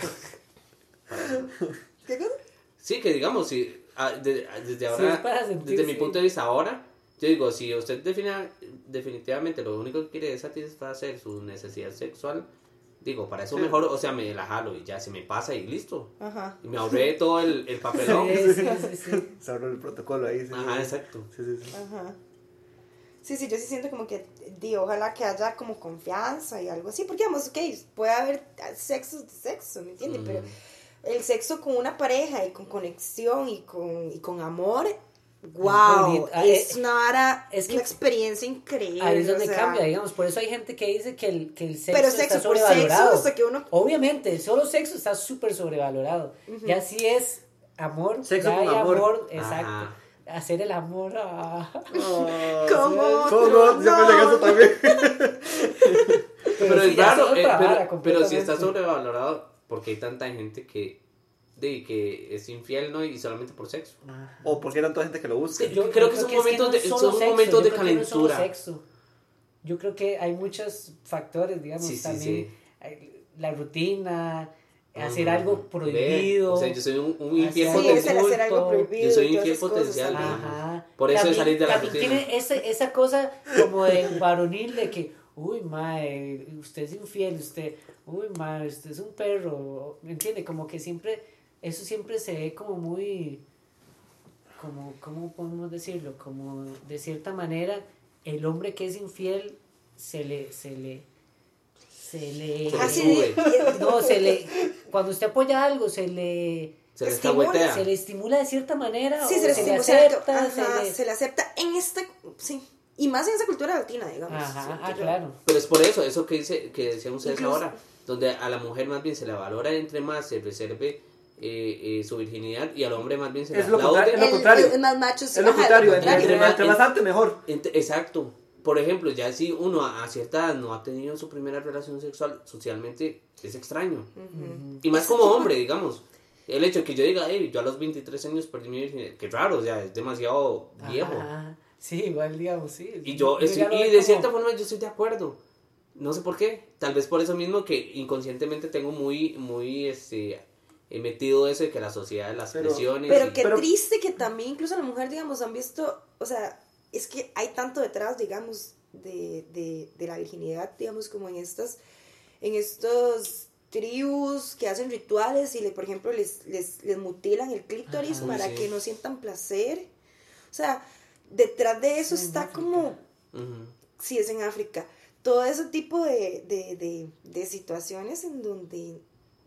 ¿Qué cosa? Sí, que digamos, si, ah, de- ah, desde Sí, ahora, es para desde mi punto de vista ahora, yo digo, si usted defina, definitivamente lo único que quiere es satisfacer su necesidad sexual, digo, para eso mejor, o sea, me la jalo y ya se me pasa y listo. Ajá. Y me ahorré todo el, el papelón. Sí, sí, sí, sí. Se abrió el protocolo ahí. Sí, Ajá, sí. exacto. Sí, sí, sí. Ajá. Sí, sí, yo sí siento como que, di, ojalá que haya como confianza y algo así, porque digamos, ok, puede haber sexo de sexo, ¿me entiendes? Mm. Pero el sexo con una pareja y con conexión y con, y con amor, wow. Ah, es eh, una vara, es que una experiencia increíble. Ahí es donde o sea, cambia, digamos. Por eso hay gente que dice que el, que el sexo, Pero está sexo sexo, sobrevalorado. hasta que uno... Obviamente, solo sexo está súper sobrevalorado. Ya si es amor, Sexo con hay amor. exacto. Ajá. Hacer el amor. ah. Oh, ¿Cómo? ¿Cómo? No, Yo que eso también. Pero, sí, es raro, otra eh, vara pero, pero si está sobrevalorado, porque hay tanta gente que, de, que es infiel, ¿no? Y solamente por sexo. O porque hay tanta gente que lo busca. Yo creo que son momentos de- solo son sexo, momentos yo de creo que no es calentura. sexo. Yo creo que hay muchos factores, digamos, Sí, sí, también. sí. hay La rutina, hacer algo Ve, prohibido. O sea, yo soy un, un infiel Hacer- Sí, es el potencial. hacer algo Yo soy todas infiel potencial. Ajá. Por eso de También- salir de la rutina. tiene ese, esa cosa como de varonil de que, uy, mae, usted es infiel, usted, uy, mae, usted es un perro, ¿me entiende? Como que siempre, eso siempre se ve como muy, como, ¿cómo podemos decirlo? Como de cierta manera, el hombre que es infiel se le, se le, se le, Se le Así sube. de- no, se le, cuando usted apoya algo, se le, Se le Estimula, se le estimula de cierta manera, Sí, o se le, se acepta, ajá, se le... se le acepta en esta, sí, y más en esa cultura latina, digamos. Ajá, ah, claro. Pero es por eso, eso que dice que decían ustedes Incluso- ahora, donde a la mujer más bien se la valora entre más se reserve eh, eh, su virginidad y al hombre más bien se le Es lo aplaude. contrario, es lo El- contrario. el más macho, Es lo ajá, contrario. lo Entre, contrario. entre- entre más antes, mejor. Ent- Exacto. Por ejemplo, ya si uno a, a cierta edad no ha tenido su primera relación sexual, socialmente es extraño. Ujú. Y más como hombre, digamos. El hecho de que yo diga, hey, yo a los 23 años perdí mi virginidad, que raro, o sea, es demasiado viejo. Ajá, Sí, igual digamos, sí. Y yo, estoy- y de como- cierta forma yo estoy de acuerdo. No sé por qué. Tal vez por eso mismo que inconscientemente tengo muy, muy, este, he metido eso de que la sociedad, las Pero- presiones. Pero y- qué Pero- triste que también incluso la mujer, digamos, han visto, o sea, es que hay tanto detrás, digamos, de, de, de la virginidad, digamos, como en estas, en estos tribus que hacen rituales y, le, por ejemplo, les, les, les mutilan el clítoris Ajá, para sí. que no sientan placer. O sea, detrás de eso Sí, está como, si es en África, todo ese tipo de, de, de, de situaciones en donde,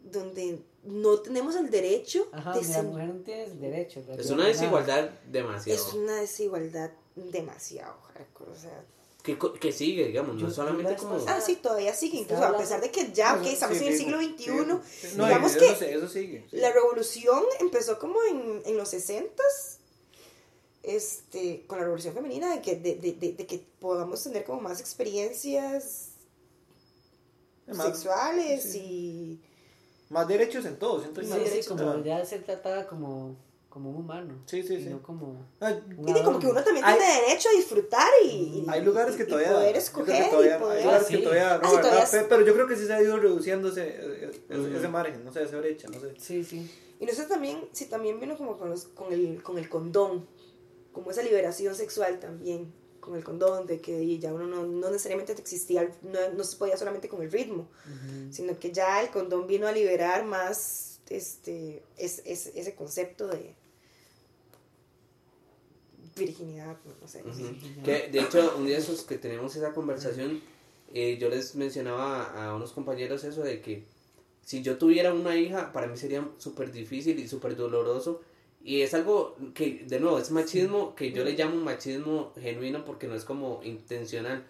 donde no tenemos el derecho Ajá, de ser mujer no tiene derecho. Es una desigualdad demasiado. es una desigualdad demasiado hardcore, o sea. Que, que sigue, digamos, no solamente como... Ah, sí, todavía sigue, incluso a pesar de que ya, ok, Sí, estamos en el siglo XXI, sí. No, digamos eso que eso sigue. sí. la revolución empezó como en, en los 60 este, con la revolución femenina, de que, de, de, de, de que podamos tener como más experiencias Además, sexuales sí. y... Más derechos en todo, siento Sí, yo. Más sí, derechos, como Ah. ya ser tratada como, como un humano. Sí, sí, y sí. No como... Ah, Y de como que uno también Hay- tiene derecho a disfrutar y, Hay lugares que y todavía. poder que escoger y poder... Hay lugares Ah, que sí. todavía. Ah, no, sí, ¿verdad? todavía Pe- Pero yo creo que sí se ha ido reduciendo ese, ese, Ujú. ese margen, no sé, esa brecha, no sé. Sí, sí. Y no sé también, si también vino como con, los, con, el, con el condón, como esa liberación sexual también, con el condón, de que ya uno no, no necesariamente existía, no, no se podía solamente con el ritmo, Ujú. sino que ya el condón vino a liberar más este, es, es- ese concepto de virginidad, no sé. Ujú. Que de hecho, un día de esos que tenemos esa conversación, eh, yo les mencionaba a unos compañeros eso de que si yo tuviera una hija, para mí sería súper difícil y súper doloroso. Y es algo que, de nuevo, es machismo, que yo le llamo machismo genuino porque no es como intencional.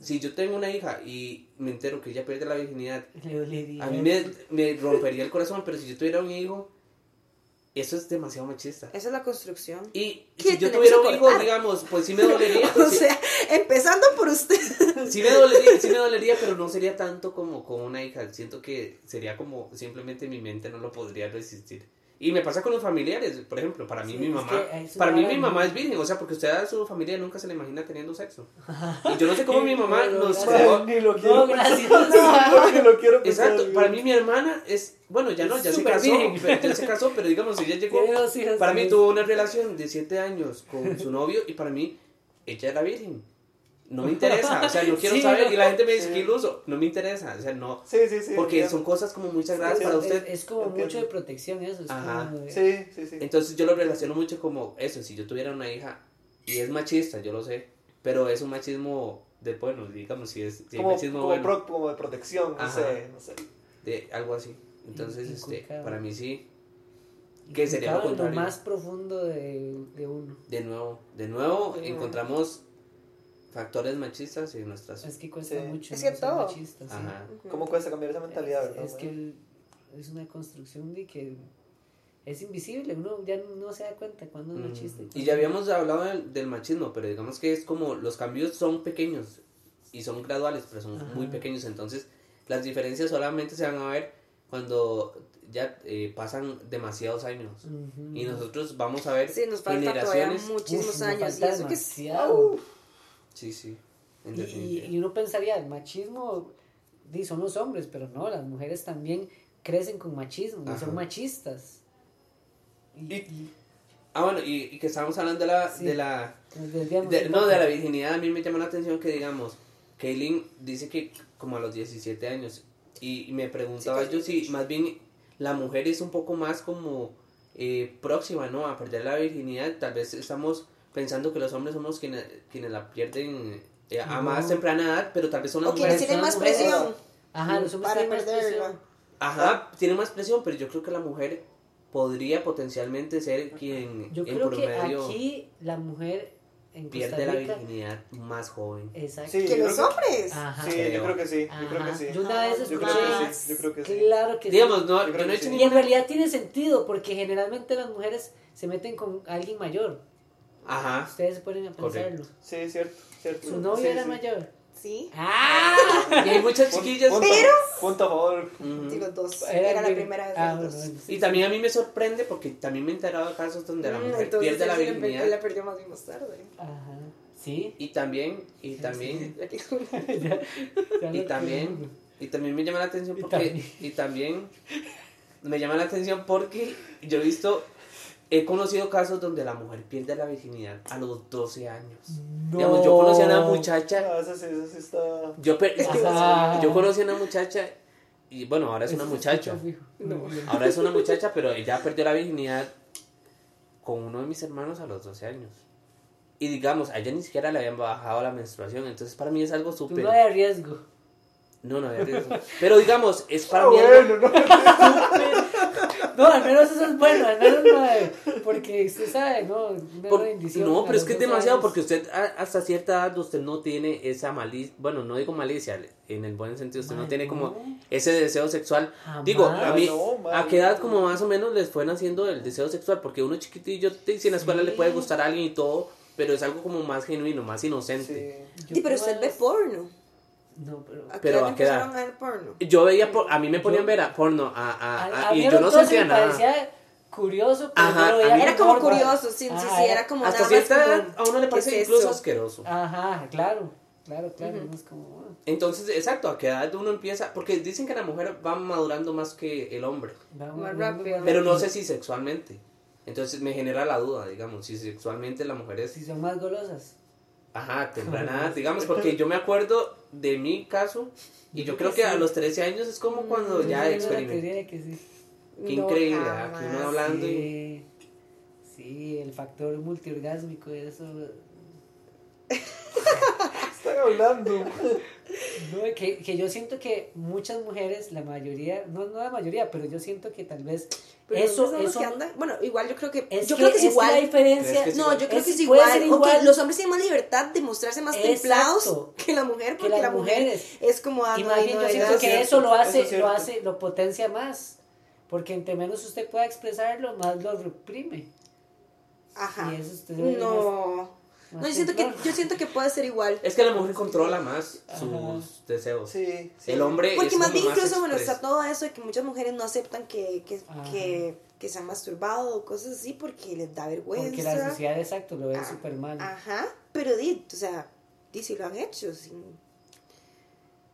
Si yo tengo una hija y me entero que ella pierde la virginidad, a mí me, me rompería el corazón, pero si yo tuviera un hijo, eso es demasiado machista. Esa es la construcción. Y ¿Qué si yo tuviera un hijo, digamos, pues sí me dolería. O sea, empezando por usted. Sí me dolería, sí me dolería, pero no sería tanto como con una hija. Siento que sería como simplemente mi mente no lo podría resistir. Y me pasa con los familiares, por ejemplo, para mí Sí, mi es mamá, para mí mi mamá es virgen, o sea, porque usted a su familia nunca se le imagina teniendo sexo. Y yo no sé cómo mi mamá nos gracias. Ni lo No, quiero gracias. pensar, ni lo quiero Exacto, para mí mi hermana es, bueno, ya no, ya se casó, pero, ya se casó, pero digamos, ella llegó, para mí tuvo una relación de siete años con su novio y para mí ella era virgen. No me interesa, o sea, no quiero Sí, saber. no. Y la gente me dice Sí. que iluso, no me interesa, o sea, no. Sí, sí, sí. Porque son cosas como muy sagradas Sí, para Es- usted. Es, como Entiendo. mucho de protección eso. Es Ajá. como Sí, sí, sí. Entonces yo lo relaciono mucho como eso, si yo tuviera una hija, y es machista, yo lo sé, pero es un machismo de, bueno, digamos, si es si como, machismo como, bueno, pro- como de protección, no Ajá. sé, no sé. de algo así. Entonces, este, para mí sí, que sería lo lo contrario. más profundo de, de uno. De nuevo, de nuevo De nuevo. encontramos factores machistas en nuestras... Es que cuesta Sí. mucho. Es no que ser todo. machista, sí. Ajá. ¿Cómo cuesta cambiar esa mentalidad, verdad? Es que el- es una construcción de que es invisible. Uno ya no se da cuenta cuando es Mm. machista. Y cuándo ya no. habíamos hablado del, del machismo, pero digamos que es como los cambios son pequeños y son graduales, pero son Ajá. muy pequeños. Entonces, las diferencias solamente se van a ver cuando ya eh, pasan demasiados años. Ujú. Y nosotros vamos a ver Sí, nos generaciones. muchísimos Uf, nos años. Y falta eso que es. demasiado. Sí, sí. Y, y, y uno pensaría, el machismo son los hombres, pero no, las mujeres también crecen con machismo Ajá. son machistas. Y, Ah, bueno, y, que estamos hablando de la... Sí. De la de- no, de la virginidad. A mí me llama la atención que, digamos, Kaylin dice que como a los 17 años. Y, y me preguntaba Sí, yo si más bien la mujer es un poco más como eh, próxima, ¿no? A perder la virginidad. Tal vez estamos pensando que los hombres somos quienes, quienes la pierden eh, a No. más temprana edad, pero tal vez son las O mujeres. tienen más presión. Ajá, los hombres Para tienen más perderla. presión. Ajá, tienen más presión, pero yo creo que la mujer podría potencialmente ser quien Yo en creo que promedio aquí la mujer en Costa pierde la virginidad más joven. Exacto. Sí, Que los creo que- hombres. Ajá. Sí, yo creo que sí, yo creo que sí. Yo una vez Yo Yo escuché. creo que sí, yo creo que sí. Claro que sí. Digamos, no, Yo yo no he hecho sí. Y en realidad tiene sentido, porque generalmente las mujeres se meten con alguien mayor. Ajá. Ustedes se ponen a pensarlo. Correcto. Sí, es cierto, cierto. Su novio Sí, era sí. mayor. Sí. ¡Ah! Y hay muchas chiquillas. punto- Punto a favor. Los dos. Era Era, la primera vez. Ah, dos. bueno, Y sí. también a mí me sorprende porque también me he enterado de casos donde la Mm, mujer entonces pierde la él sí la- virginidad. la perdió más bien más tarde. Ajá. Sí. Y también, y también, y también, y también me llama la atención Y porque, también. y también me llama la atención porque yo he visto, he conocido casos donde la mujer pierde la virginidad a los 12 años. Digamos, yo conocí a una muchacha Ah, esa sí, esa sí está... Yo, yo conocí a una muchacha y bueno, ahora es una muchacha. No. Ahora es una muchacha, pero ella perdió la virginidad con uno de mis hermanos a los 12 años. Y digamos, a ella ni siquiera le habían bajado la menstruación, entonces para mí es algo súper... no de riesgo. No, no había riesgo. Pero digamos, es para Ah, mí algo... bueno, no. No, al menos eso es bueno, al menos no, eh, porque usted sabe, ¿no? Una Por- bendición no, pero es que es 12 demasiado años. porque usted a- hasta cierta edad usted no tiene esa malicia, bueno, no digo malicia, en el buen sentido, usted no tiene como ese deseo sexual. Jamás. Digo, a mí, No. ¿a qué edad como más o menos les fue naciendo el deseo sexual? Porque uno chiquitillo, te- si en la escuela Sí. le puede gustar a alguien y todo, pero es algo como más genuino, más inocente. Sí. Pero usted ve porno. No, pero... ¿A qué Pero edad ¿a qué edad? empezaron a ver porno? Yo veía, por- a mí me Yo- ponían ver a porno, a, a- A, y yo no los 12 sentía me nada. parecía curioso, pero Ajá, Era como curioso, sí, sí, Ajá, sí, era como Hasta cierta edad a uno le ¿qué parece es incluso eso? asqueroso. Ajá, claro, claro, claro, no es como... ah, Entonces, exacto, a qué edad uno empieza, porque dicen que la mujer va madurando más que el hombre, vamos, Más rápido. pero no sé si sexualmente. Entonces me genera la duda, digamos, si sexualmente la mujer es Si son más golosas. Ajá, temprana edad, digamos, porque yo me acuerdo de mi caso y yo creo que a los 13 años es como cuando ya experimenté. que sí. Qué No, increíble, jamás. aquí uno hablando y... Sí, sí, el factor multiorgásmico, eso... Están hablando. No, que, que yo siento que muchas mujeres, la mayoría, no, no la mayoría, pero yo siento que tal vez Pero eso, ¿dónde son los eso que andan? Bueno, igual yo creo que. es yo que, creo que es, es igual. la diferencia. Es que es No, igual. yo creo Es- que es puede igual. igual. los hombres tienen más libertad de mostrarse más templados que la mujer, Que porque las la mujer mujeres. es como y dando más bien no yo siento que cierto, eso lo hace, lo hace, lo potencia más. Porque entre menos usted pueda expresarlo, más lo reprime. Ajá. Y eso usted No. No, yo siento, que, yo siento que puede ser igual. Es que la mujer controla más Ajá. sus deseos. Sí, sí. El hombre Porque es más bien más incluso, bueno, está todo eso de que muchas mujeres no aceptan que, que, que, que se han masturbado o cosas así porque les da vergüenza. Porque la sociedad exacto lo ve Ah, súper mal. Ajá, pero di, o sea, di si lo han hecho, sin-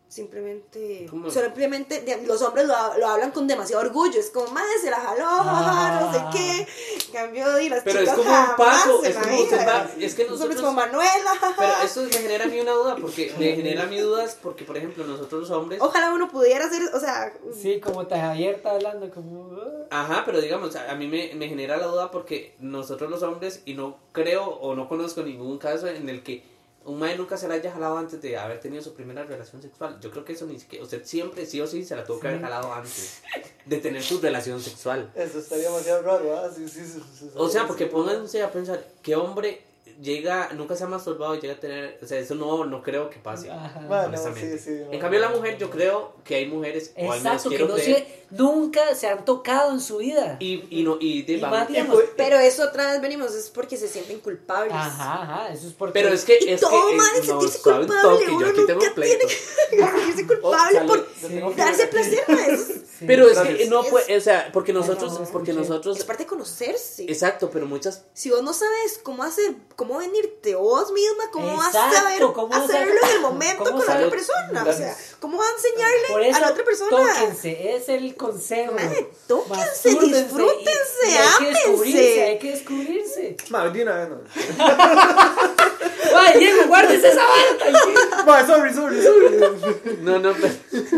simplemente, ¿Cómo? simplemente los hombres lo, lo hablan con demasiado orgullo, es como, madre, se la jaló, jaja, no sé Ah. qué, cambió y las Pero es chicas como un paso, es como va- es que nosotros- como Manuela. Pero eso me genera a mí una duda, porque me genera a mí dudas porque, por ejemplo, nosotros los hombres... Ojalá uno pudiera hacer, o sea, Sí, como tan abierta hablando, como... ah. Ajá, pero digamos, a a mí me, me genera la duda porque nosotros los hombres, y no creo o no conozco ningún caso en el que un mae nunca se la haya jalado antes de haber tenido su primera relación sexual. Yo creo que eso ni siquiera, usted siempre sí o sí se la tuvo que haber jalado antes de tener su relación sexual. Eso estaría demasiado raro, ¿ah? Sí, sí, sí, sí, O sea, porque sí. pónganse a pensar, ¿qué hombre llega, nunca se ha masturbado y llega a tener, o sea, eso no, no creo que pase. Ajá. Bueno, honestamente. sí, sí, en cambio, la mujer, yo creo que hay mujeres, o al menos Exacto, que quiero no creer, se, nunca se han tocado en su vida. y, y no, y, de- Y más digamos, pues- pero eso otra vez venimos, es porque se sienten culpables. Ajá, ajá, eso es porque... Pero es que Y es todo que mal en no, sentirse culpable, toque, yo uno aquí tengo nunca pleito. sentirse culpable sale- por Sí. darse placer, pues. Sí. Pero es que no puede, o sea, porque nosotros, no, porque nosotros, Es parte de conocerse. exacto, pero muchas, Si vos no sabes cómo hacer, cómo venirte vos misma, cómo vas a Exacto, saber cómo hacerlo en el momento con la otra persona. O sea, cómo vas a enseñarle a la otra persona. tóquense, es el consejo. Mae, tóquense, disfrútense, y- y hay que ámense. descubrirse, hay que descubrirse. Ma, de una vez, no. Ay, Diego, guárdese esa vara, tranquilo. Ma, sorry, sorry, sorry. no, no,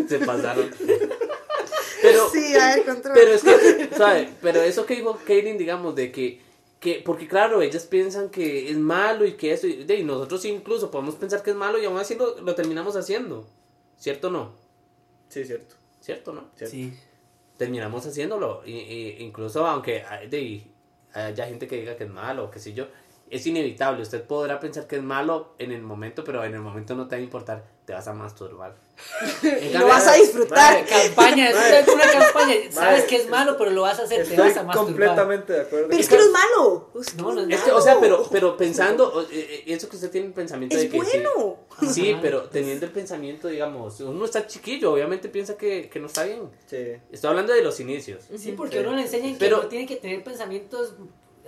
se pasaron. Pero, Sí, a ver, control. pero es que, ¿sabe? Pero eso que dijo Kaylin, digamos, de que, que, porque claro, ellas piensan que es malo y que eso, y, de, y nosotros incluso podemos pensar que es malo y aún así lo, lo terminamos haciendo, ¿cierto o no? Sí, cierto. ¿Cierto o no? cierto. Sí. Terminamos haciéndolo. Y, y- incluso aunque hay- de, haya gente que diga que es malo o qué sé yo, es inevitable. Usted podrá pensar que es malo en el momento, pero en el momento no te va a importar. Te vas a masturbar. Lo vas a disfrutar. Campaña, Mae. es una campaña. Sabes que es malo, pero lo vas a hacer, te vas a masturbar. completamente de acuerdo. Pero es que no es malo. Es No, no es Es que, o sea, malo. pero, pero pensando, eh, eh, eso que usted tiene el pensamiento de Es que sí. bueno. Sí, Ajá. pero teniendo el pensamiento, digamos, uno está chiquillo, obviamente piensa que, que no está bien. Sí. Estoy hablando de los inicios. Sí, porque Sí. uno le enseña que Pero- tiene que tener pensamientos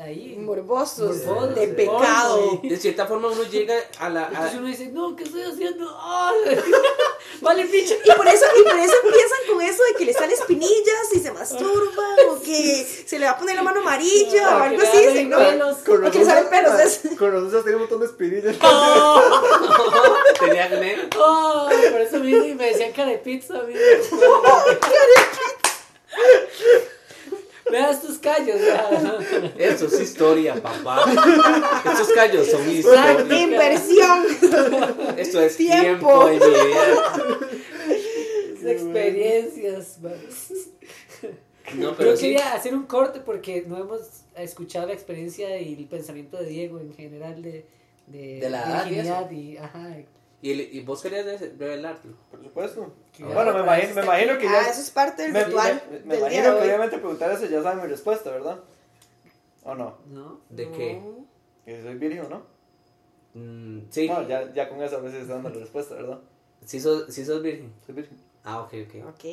ahí. Morbosos. morbosos, de sí. pecado. De cierta forma uno llega a la... a- Entonces uno dice, no, ¿qué estoy haciendo? ¡Ay! vale, bicho. Y por eso, y por eso empiezan con eso de que le salen espinillas y se masturban, o que se le va a poner la mano amarilla o O algo así, salen ¿sí, ¿no? pelos. Con O que le salen pelos. es- Con nosotros tiene un montón de espinillas. tenía acné. Ay, por eso y me decían cara de pizza. a Veas tus callos. ya. Eso es historia, papá. Estos callos son Exacto. historia. Inversión. Esto es Tiempo. tiempo, en mi vida. Es experiencias. No, pero Yo sí. quería hacer un corte porque no hemos escuchado la experiencia y el pensamiento de Diego en general de, de, De la edad y virginidad y, ajá, ¿Y, el- y vos querías revelarlo? Por supuesto. Que Bueno, me imagino, me imagino que Ah, ya. eso es parte del me, ritual me- me del imagino día que hoy. obviamente preguntar eso ya saben mi respuesta, ¿verdad? ¿O no? ¿no? ¿De No. qué? Que soy virgen o no. Mm, sí. No, ya, ya con eso a veces está dando la respuesta, ¿verdad? ¿Sí sos, sí sos virgen? Soy virgen. Ah, ok, ok. Ok.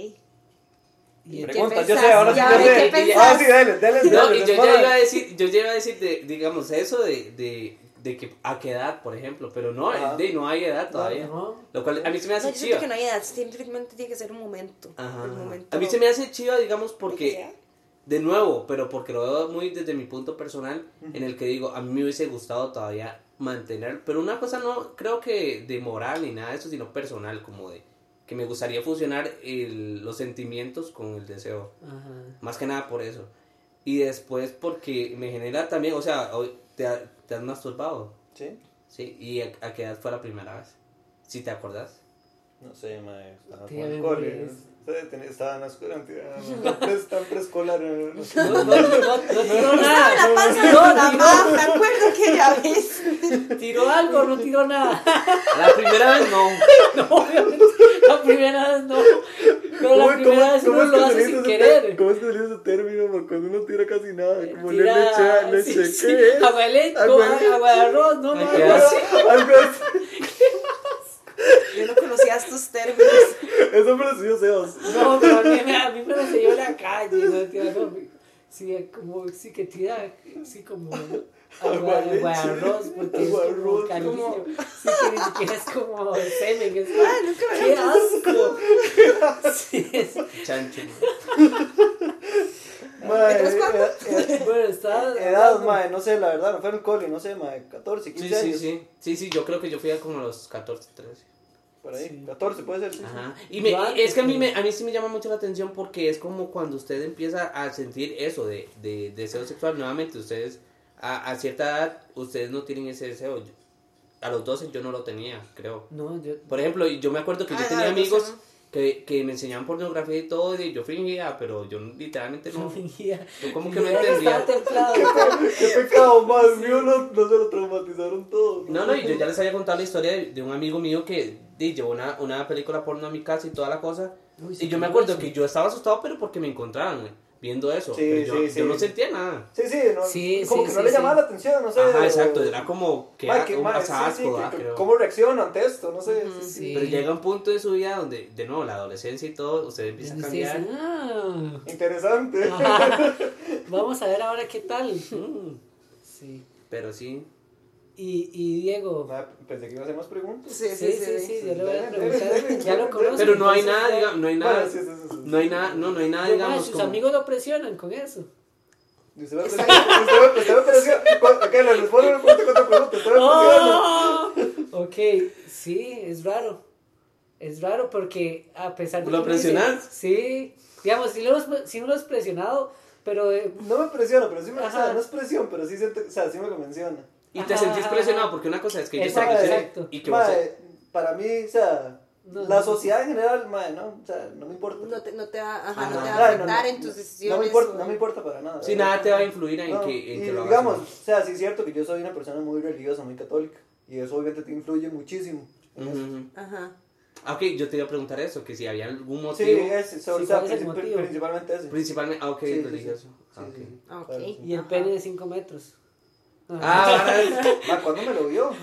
Y ¿Qué Pregunta, yo sé, ahora sí yo sé. ¿qué Ah? Ah, sí, dale, dale, No, dale, y yo ya iba a decir, yo ya iba a decir, de, digamos, eso de, de, de que a qué edad, por ejemplo, pero no, Ajá. de, no hay edad todavía. ¿no? Lo cual a mí se me No, hace yo siento chiva. que no hay edad, simplemente tiene que ser un momento. Ajá. El momento. A mí se me hace chiva, digamos, ¿De qué porque, de nuevo, pero porque lo veo muy desde mi punto personal, en el que digo, a mí me hubiese gustado todavía mantener, pero una cosa no creo que de moral ni nada de eso, sino personal, como de que me gustaría fusionar el- los sentimientos con el deseo. Ajá. Más que nada por eso. Y después porque me genera también, o sea, hoy te, te has masturbado, Sí. ¿sí? ¿Y a, a qué edad fue la primera vez? Si te acordás. No sé, mae. Estaba con el cole. Estaba en la escuela, estaba en preescolar. eh. No, no, no, no tiró Estaba nada. en la panza de No, mi mamá, me acuerdo que ya ves. Tiró algo, no tiró nada. La primera vez no. No, obviamente, la primera vez no. Pero la ¿Cómo- primera cómo- vez uno es que lo hace sin querer. ¿Cómo es que dice ese término? Porque cuando uno tira casi nada, como le Tira- leche, leche, sí, sí. ¿qué es? Agua de leche, Agua de no, leche. agua de arroz, no, no, algo qué así. Algo así. Yo no conocía estos términos. Eso me lo enseñó Sebas. No, pero a mí, me- a mí me lo enseñó en la calle, no, tía, no. Sí, como, sí que tira, sí, como agua, de de arroz, porque Agua de es como arroz, cariño. Sí, que ni siquiera es como semen, es Ay, nunca me ¡Qué asco! Sí, es, Chancho. Mae, ¿Mientras cuánto? eh, eh, bueno, estaba... Edad, mae, no sé, la verdad, no fue en el cole, no sé, mae, 14, 15 Sí, sí, años. sí. Sí, sí, yo creo que yo fui a como a los 14, 13. Por ahí, Sí. 14 puede ser. sí. Ajá. Y, me, y es que a mí, me, a mí sí me llama mucho la atención porque es como cuando usted empieza a sentir eso de, de deseo sexual nuevamente. Ustedes, a, a cierta edad, ustedes no tienen ese deseo. Yo- a los 12 yo no lo tenía, creo. No, yo... Por ejemplo, yo me acuerdo que yo Ay, tenía no sé, amigos ¿no? que, que me enseñaban pornografía y todo, y yo fingía, pero yo literalmente No fingía. Yo como que no entendía. Qué pecado, más mío, no, no se lo traumatizaron todos. No, no, y yo ya les había contado la historia de, de un amigo mío que di, llevó una, una película porno a mi casa y toda la cosa. Uy, sí, Y yo me acuerdo grueso. que yo estaba asustado, pero porque me encontraban eh, viendo eso. Sí, pero yo, sí, yo sí. no sentía nada. Sí, sí, no, Sí, como sí, que no sí, le sí. llamaba la atención, no sé. Ajá, exacto, era como que mae, sí, asco, sí, ¿verdad? que- Creo. ¿Cómo reacciono ante esto? No sé. Ujú. sí, sí. Sí. Pero llega un punto de su vida donde, de nuevo, la adolescencia y todo, usted empieza a cambiar. sí, ah. Interesante. Ajá. Vamos a ver ahora qué tal. Mm, Sí. Pero sí. Y, y Diego. Mae, Pensé que iba a hacer más preguntas. Sí, Sí, sí, sí, yo le voy a Dale, preguntar. dale, dale, Ya lo conozco. Pero no hay nada, digamos, no hay nada. Bueno, sí, sí, sí, sí. No hay nada, no, no hay nada, digamos, sus como... amigos lo presionan con eso. Usted me. Ok, le respondo una pregunta con otra pregunta. Usted me presiona. ¡Oh! Ok, sí, es raro. Es raro porque a pesar de ¿Lo presionas? Sí, digamos, sí lo, sí lo has presionado, pero eh, No me presiona, pero sí me. O sea, no es presión, pero sí siento. O sea, sí me lo menciona. Y te Ajá, sentís ajá, presionado ajá. porque una cosa es que yo Exacto, te presione exacto. y que vos... Mae, para mí, o sea, No, la no. sociedad en general, mae, no, o sea, no me importa. No te, no te va, ajá, no Ajá. te va a no, afectar no, en tus no, decisiones. No me importa, o- no me importa para nada. Sí, nada te va a influir en No, que, en y que lo hagas. digamos, o sea, sí es cierto que yo soy una persona muy religiosa, muy católica. Y eso obviamente te influye muchísimo. eso. ujú. Ajá. Ah, ok, yo te iba a preguntar eso, que si había algún Sí, motivo, ese, so- Sí, o sea, ¿cuál es princip- motivo? principalmente ese. principalmente, ah, ok, Sí, sí, sí. religioso. Ah, Sí, ok. sí. Ah, ok. Claro, sí. y el pene de 5 metros. Ah, Ma, ¿cuándo me lo vio?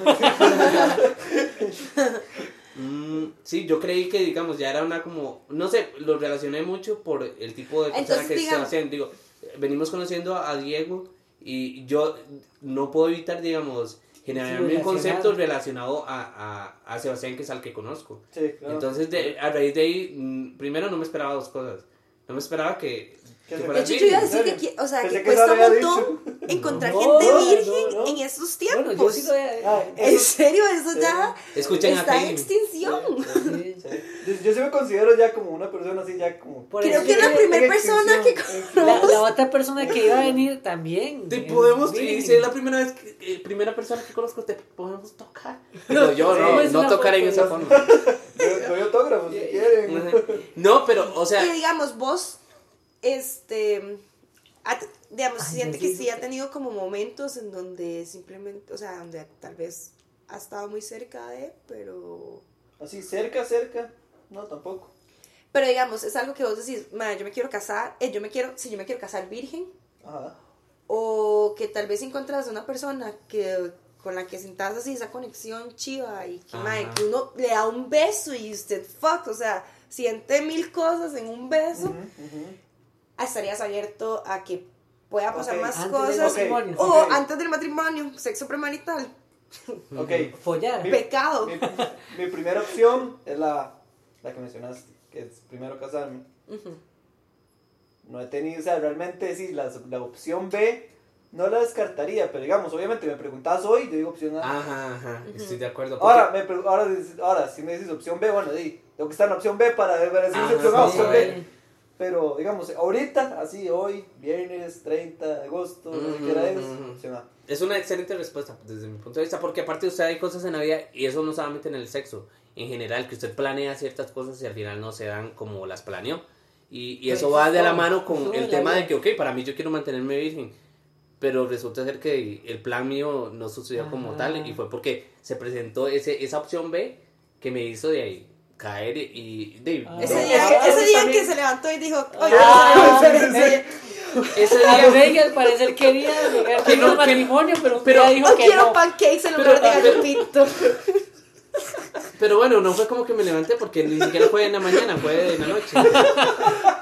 Mm, sí, yo creí que, digamos, ya era una como, no sé, lo relacioné mucho por el tipo de persona que digamos- Sebastián, digo, venimos conociendo a Diego y yo no puedo evitar, digamos, generarme un concepto relacionado a, a, a Sebastián, que es al que conozco. Sí, claro. Entonces, de, a raíz de ahí, mm, primero no me esperaba dos cosas. No me esperaba que, Que De hecho, yo iba a decir ¿En que, o sea, Pensé que cuesta un montón encontrar No, gente no, virgen no. en estos Bueno, tiempos. yo sí lo he... Ah, En serio, eso ya Escuchen a está en extinción. Sí. sí. Yo, yo sí me considero ya como una persona así, ya como. Por Creo que es la primera persona que la, la otra persona que iba a venir también. Te podemos, si es la primera vez, que, eh, primera persona que conozco, te podemos tocar. Pero yo Sí, no, no tocar en esa ¿no? forma. Doy autógrafos si quieren. No, pero, o sea, Y digamos, vos, este, ha- digamos, Ay, siente que sí. ha tenido como momentos en donde simplemente, o sea, donde tal vez ha estado muy cerca de, pero... Así, cerca, cerca. No, tampoco. Pero digamos, es algo que vos decís, "Ma, yo me quiero casar, eh, yo me quiero, si yo me quiero casar virgen, Ajá. o que tal vez encuentras una persona que con la que sientas así esa conexión chiva y que, Ajá. que uno le da un beso y usted, fuck, o sea, siente mil cosas en un beso, ujú. Estarías abierto a que pueda pasar Ok. más Antes cosas. del Ok, matrimonio. O ok. antes del matrimonio, sexo premarital, Ok. Follar. Mi- pecado. Mi, mi primera opción es la, la que mencionaste, que es primero casarme. Ujú. No he tenido, o sea, realmente sí, la, la opción B no la descartaría, pero digamos, obviamente me preguntas hoy, yo digo opción A. ajá, ajá, estoy de acuerdo. porque- Ahora, me, ahora, ahora, si me dices opción B, bueno, sí, tengo que estar en la opción B para decir Ajá, opción A, sí, opción. B. Pero, digamos, ahorita, así, hoy, viernes 30 de agosto, no sé Ujú, qué hora es, ujú. opción A. Es una excelente respuesta desde mi punto de vista, porque aparte de usted hay cosas en la vida y eso no solamente en el sexo, en general, que usted planea ciertas cosas y al final no se dan como las planeó. Y, y eso va de la mano con el tema de que, ok, para mí yo quiero mantenerme virgen, pero resulta ser que el plan mío no sucedió como tal y fue porque se presentó ese, esa opción B que me hizo de ahí caer y de, Ah. Ese día, Ah, que, ese día que se levantó y dijo, oye, Ah, ese día Reggie al parecer quería llegar Que no, matrimonio, pero, pero dijo No que quiero no. pancakes en Pero- lugar de gallo pinto. pero bueno no fue como que me levanté porque ni siquiera fue en la mañana fue en la noche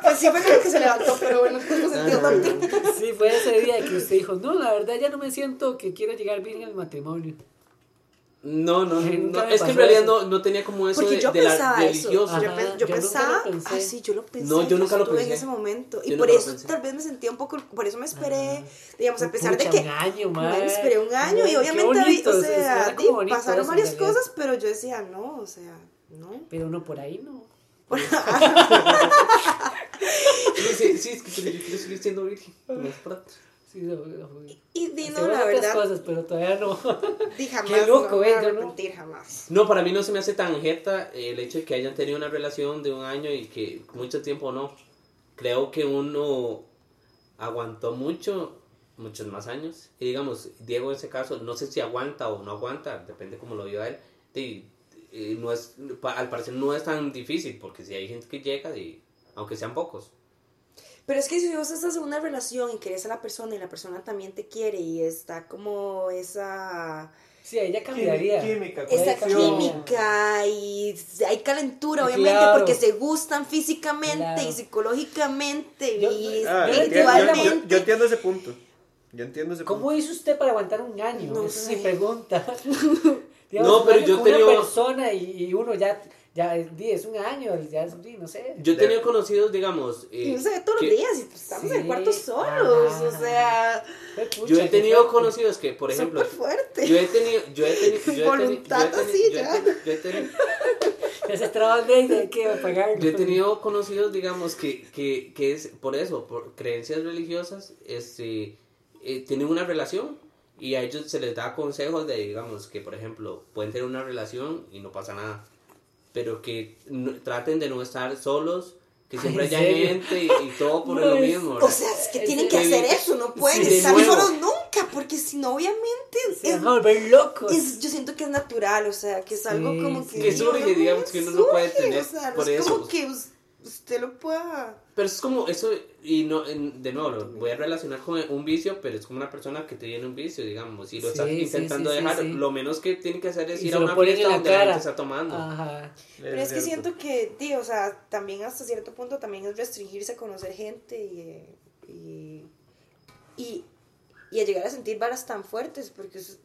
Pues sí fue como que se levantó, pero bueno, no sentido Ah. Sí, fue ese día que usted dijo, no, la verdad ya no me siento que quiero llegar bien al matrimonio. No no, no, me es que en realidad no, no tenía como eso Porque de, yo de la. Yo, pe- yo yo pensaba, ah, sí, yo lo pensé. No, yo nunca lo pensé. en ese momento. Yo y por eso tal vez me sentía un poco, por eso me esperé, digamos, a Pucha, pesar de que un año, me man. esperé un año y obviamente, bonito, o sea, bonito pasaron varias realidad. cosas, pero yo decía, no, o sea, no. Pero no, por ahí no. sí, es que yo quiero seguir siendo virgen no es pronto. Sí, no, no, no. Y no, Hacemos la verdad, cosas, pero todavía no. di jamás, Qué loco, no me voy a eh, no. jamás. No, para mí no se me hace tan jeta el hecho de que hayan tenido una relación de un año y que mucho tiempo no. Creo que uno aguantó mucho, muchos más años. Y digamos, Diego en ese caso, no sé si aguanta o no aguanta, depende cómo lo vio a él. Y, eh, no es, al parecer no es tan difícil, porque si hay gente que llega, y, aunque sean pocos. Pero es que si vos estás en una relación y querés a la persona y la persona también te quiere y está como esa... Sí, ella cambiaría. Química, esa química y hay calentura, Claro. obviamente, porque se gustan físicamente Claro. y psicológicamente Yo- y Ah, Yo- yo, espiritualmente. yo- yo entiendo ese punto. Yo entiendo ese ¿Cómo punto. hizo usted para aguantar un año? No Esa es sé. mi pregunta. No, pero yo tenía- una persona y, y uno ya, ya di, es un año, ya es, no sé. Yo he tenido conocidos, digamos... Y eh, no se ve todos que- los días y pues, estamos en el Sí, cuarto solos, ajá. o sea, pucha, Yo he tenido conocidos que, por ejemplo... súper fuerte. Yo he tenido, yo he tenido, yo he tenido, Voluntad yo he así, tenido, yo he ya. tenido, yo he tenido, Ya se traba Andrés, hay que pagar. yo he tenido conocidos, digamos, que, que, que es por eso, por creencias religiosas, este, eh, tienen una relación y a ellos se les da consejos de, digamos, que por ejemplo, pueden tener una relación y no pasa nada, pero que no- traten de no estar solos, que siempre ¿En haya serio? gente y, y todo por No, lo es- mismo. O ¿verdad? sea, es que tienen que hacer eso, no pueden sí, estar nuevo. solos nunca, porque si no, obviamente, Se es, van a volver locos. es- yo siento que es natural, o sea, que es algo Sí, como que... Que surge, digamos, que uno no puede tener o sea, por es eso. como que us- usted lo pueda... Pero es como eso, y no, en- de nuevo, lo voy a relacionar con un vicio, pero es como una persona que te viene un vicio, digamos, y lo Sí, estás intentando sí, sí, dejar, sí. lo menos que tiene que hacer es Y ir a una fiesta la donde la cara. gente está tomando. Ajá. Pero es que siento que, tío, o sea, también hasta cierto punto también es restringirse a conocer gente y, y, y, y a llegar a sentir varas tan fuertes, porque es-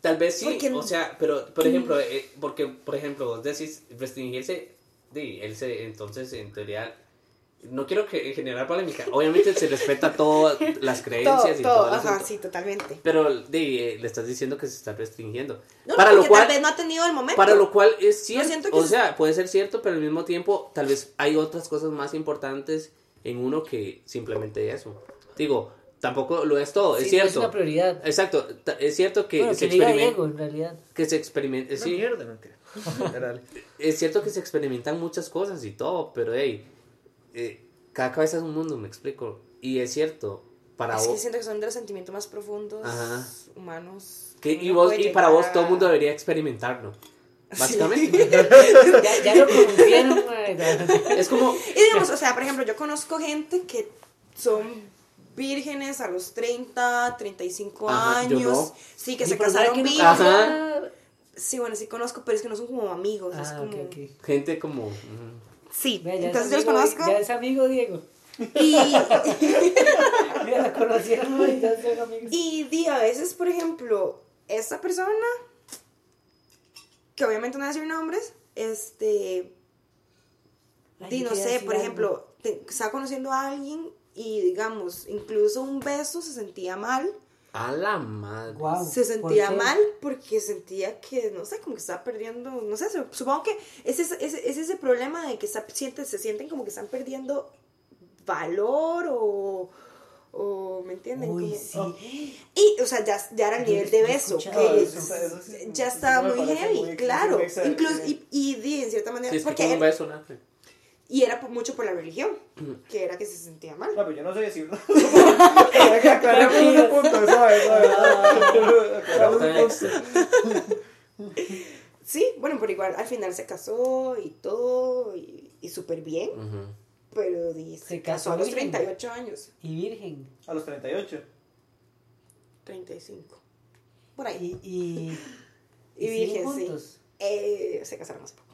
Tal vez sí, Porque- o sea, pero, por ejemplo, eh, porque, por ejemplo, vos decís restringirse, sí, él se, entonces, en teoría, no quiero que generar polémica, obviamente se respeta todas las todo, creencias y todo, todo, ajá, asunto, sí, totalmente. pero di, eh, le estás diciendo que se está restringiendo. No, para no, lo cual, tal vez no ha tenido el momento. Para lo cual es cierto, que o es- sea, puede ser cierto, pero al mismo tiempo tal vez hay otras cosas más importantes en uno que simplemente eso. Digo, tampoco lo es todo, Sí, es no cierto. Es una prioridad. Exacto, es cierto que bueno, se que experimenta, Diego, en realidad. que se experimenta, Una sí, mierda, mentira. Literal. es cierto que se experimentan muchas cosas y todo, pero hey, eh, cada cabeza es un mundo, me explico. Y es cierto, para Es que vos, siento que son de los sentimientos más profundos Ajá. humanos. que, que y vos, para vos todo el mundo debería experimentarlo. Básicamente. Ya, ya lo es como, Y digamos, o sea, por ejemplo, yo conozco gente que son vírgenes a los 30, 35 Ajá, yo años. no. Sí, que se casaron que no vivos. Ajá. Sí, bueno, sí conozco, pero es que no son como amigos. es Ah, como... gente como... ujú. Sí, entonces es yo los conozco. Ya es amigo Diego. Y, Ya la conocieron y ya son amigos. y di, a veces, por ejemplo, esta persona, que obviamente no voy a decir nombres, este, Ay, di, no sé, por algo. ejemplo, te- estaba conociendo a alguien y digamos, incluso un beso se sentía mal. A la madre. Se sentía mal porque sentía que, no sé, como que estaba perdiendo, no sé, su- supongo que es ese, es, es ese problema de que está, siente, se sienten como que están perdiendo valor o, o ¿me entienden? Uy, Como- sí. Y, o sea, ya, ya era el nivel de beso, que eso, eso sí, ya estaba muy heavy, muy- claro. Incluso, y, y di, en cierta manera, Sí, es que porque con un él- beso, ¿no? Y era por- mucho por la religión, que era que se sentía mal. No, pero yo no sé decirlo. Aclaremos ese punto, ¿sabes? Aclaremos ese punto. Sí, bueno, pero igual al final se casó y todo, y, y súper bien, Ujú. pero di, se, Se casó casó a los virgen. 38 años, Y virgen. A los 38. 35, por ahí. Y, y, Y siguen virgen, sí. Eh, se casaron hace poco.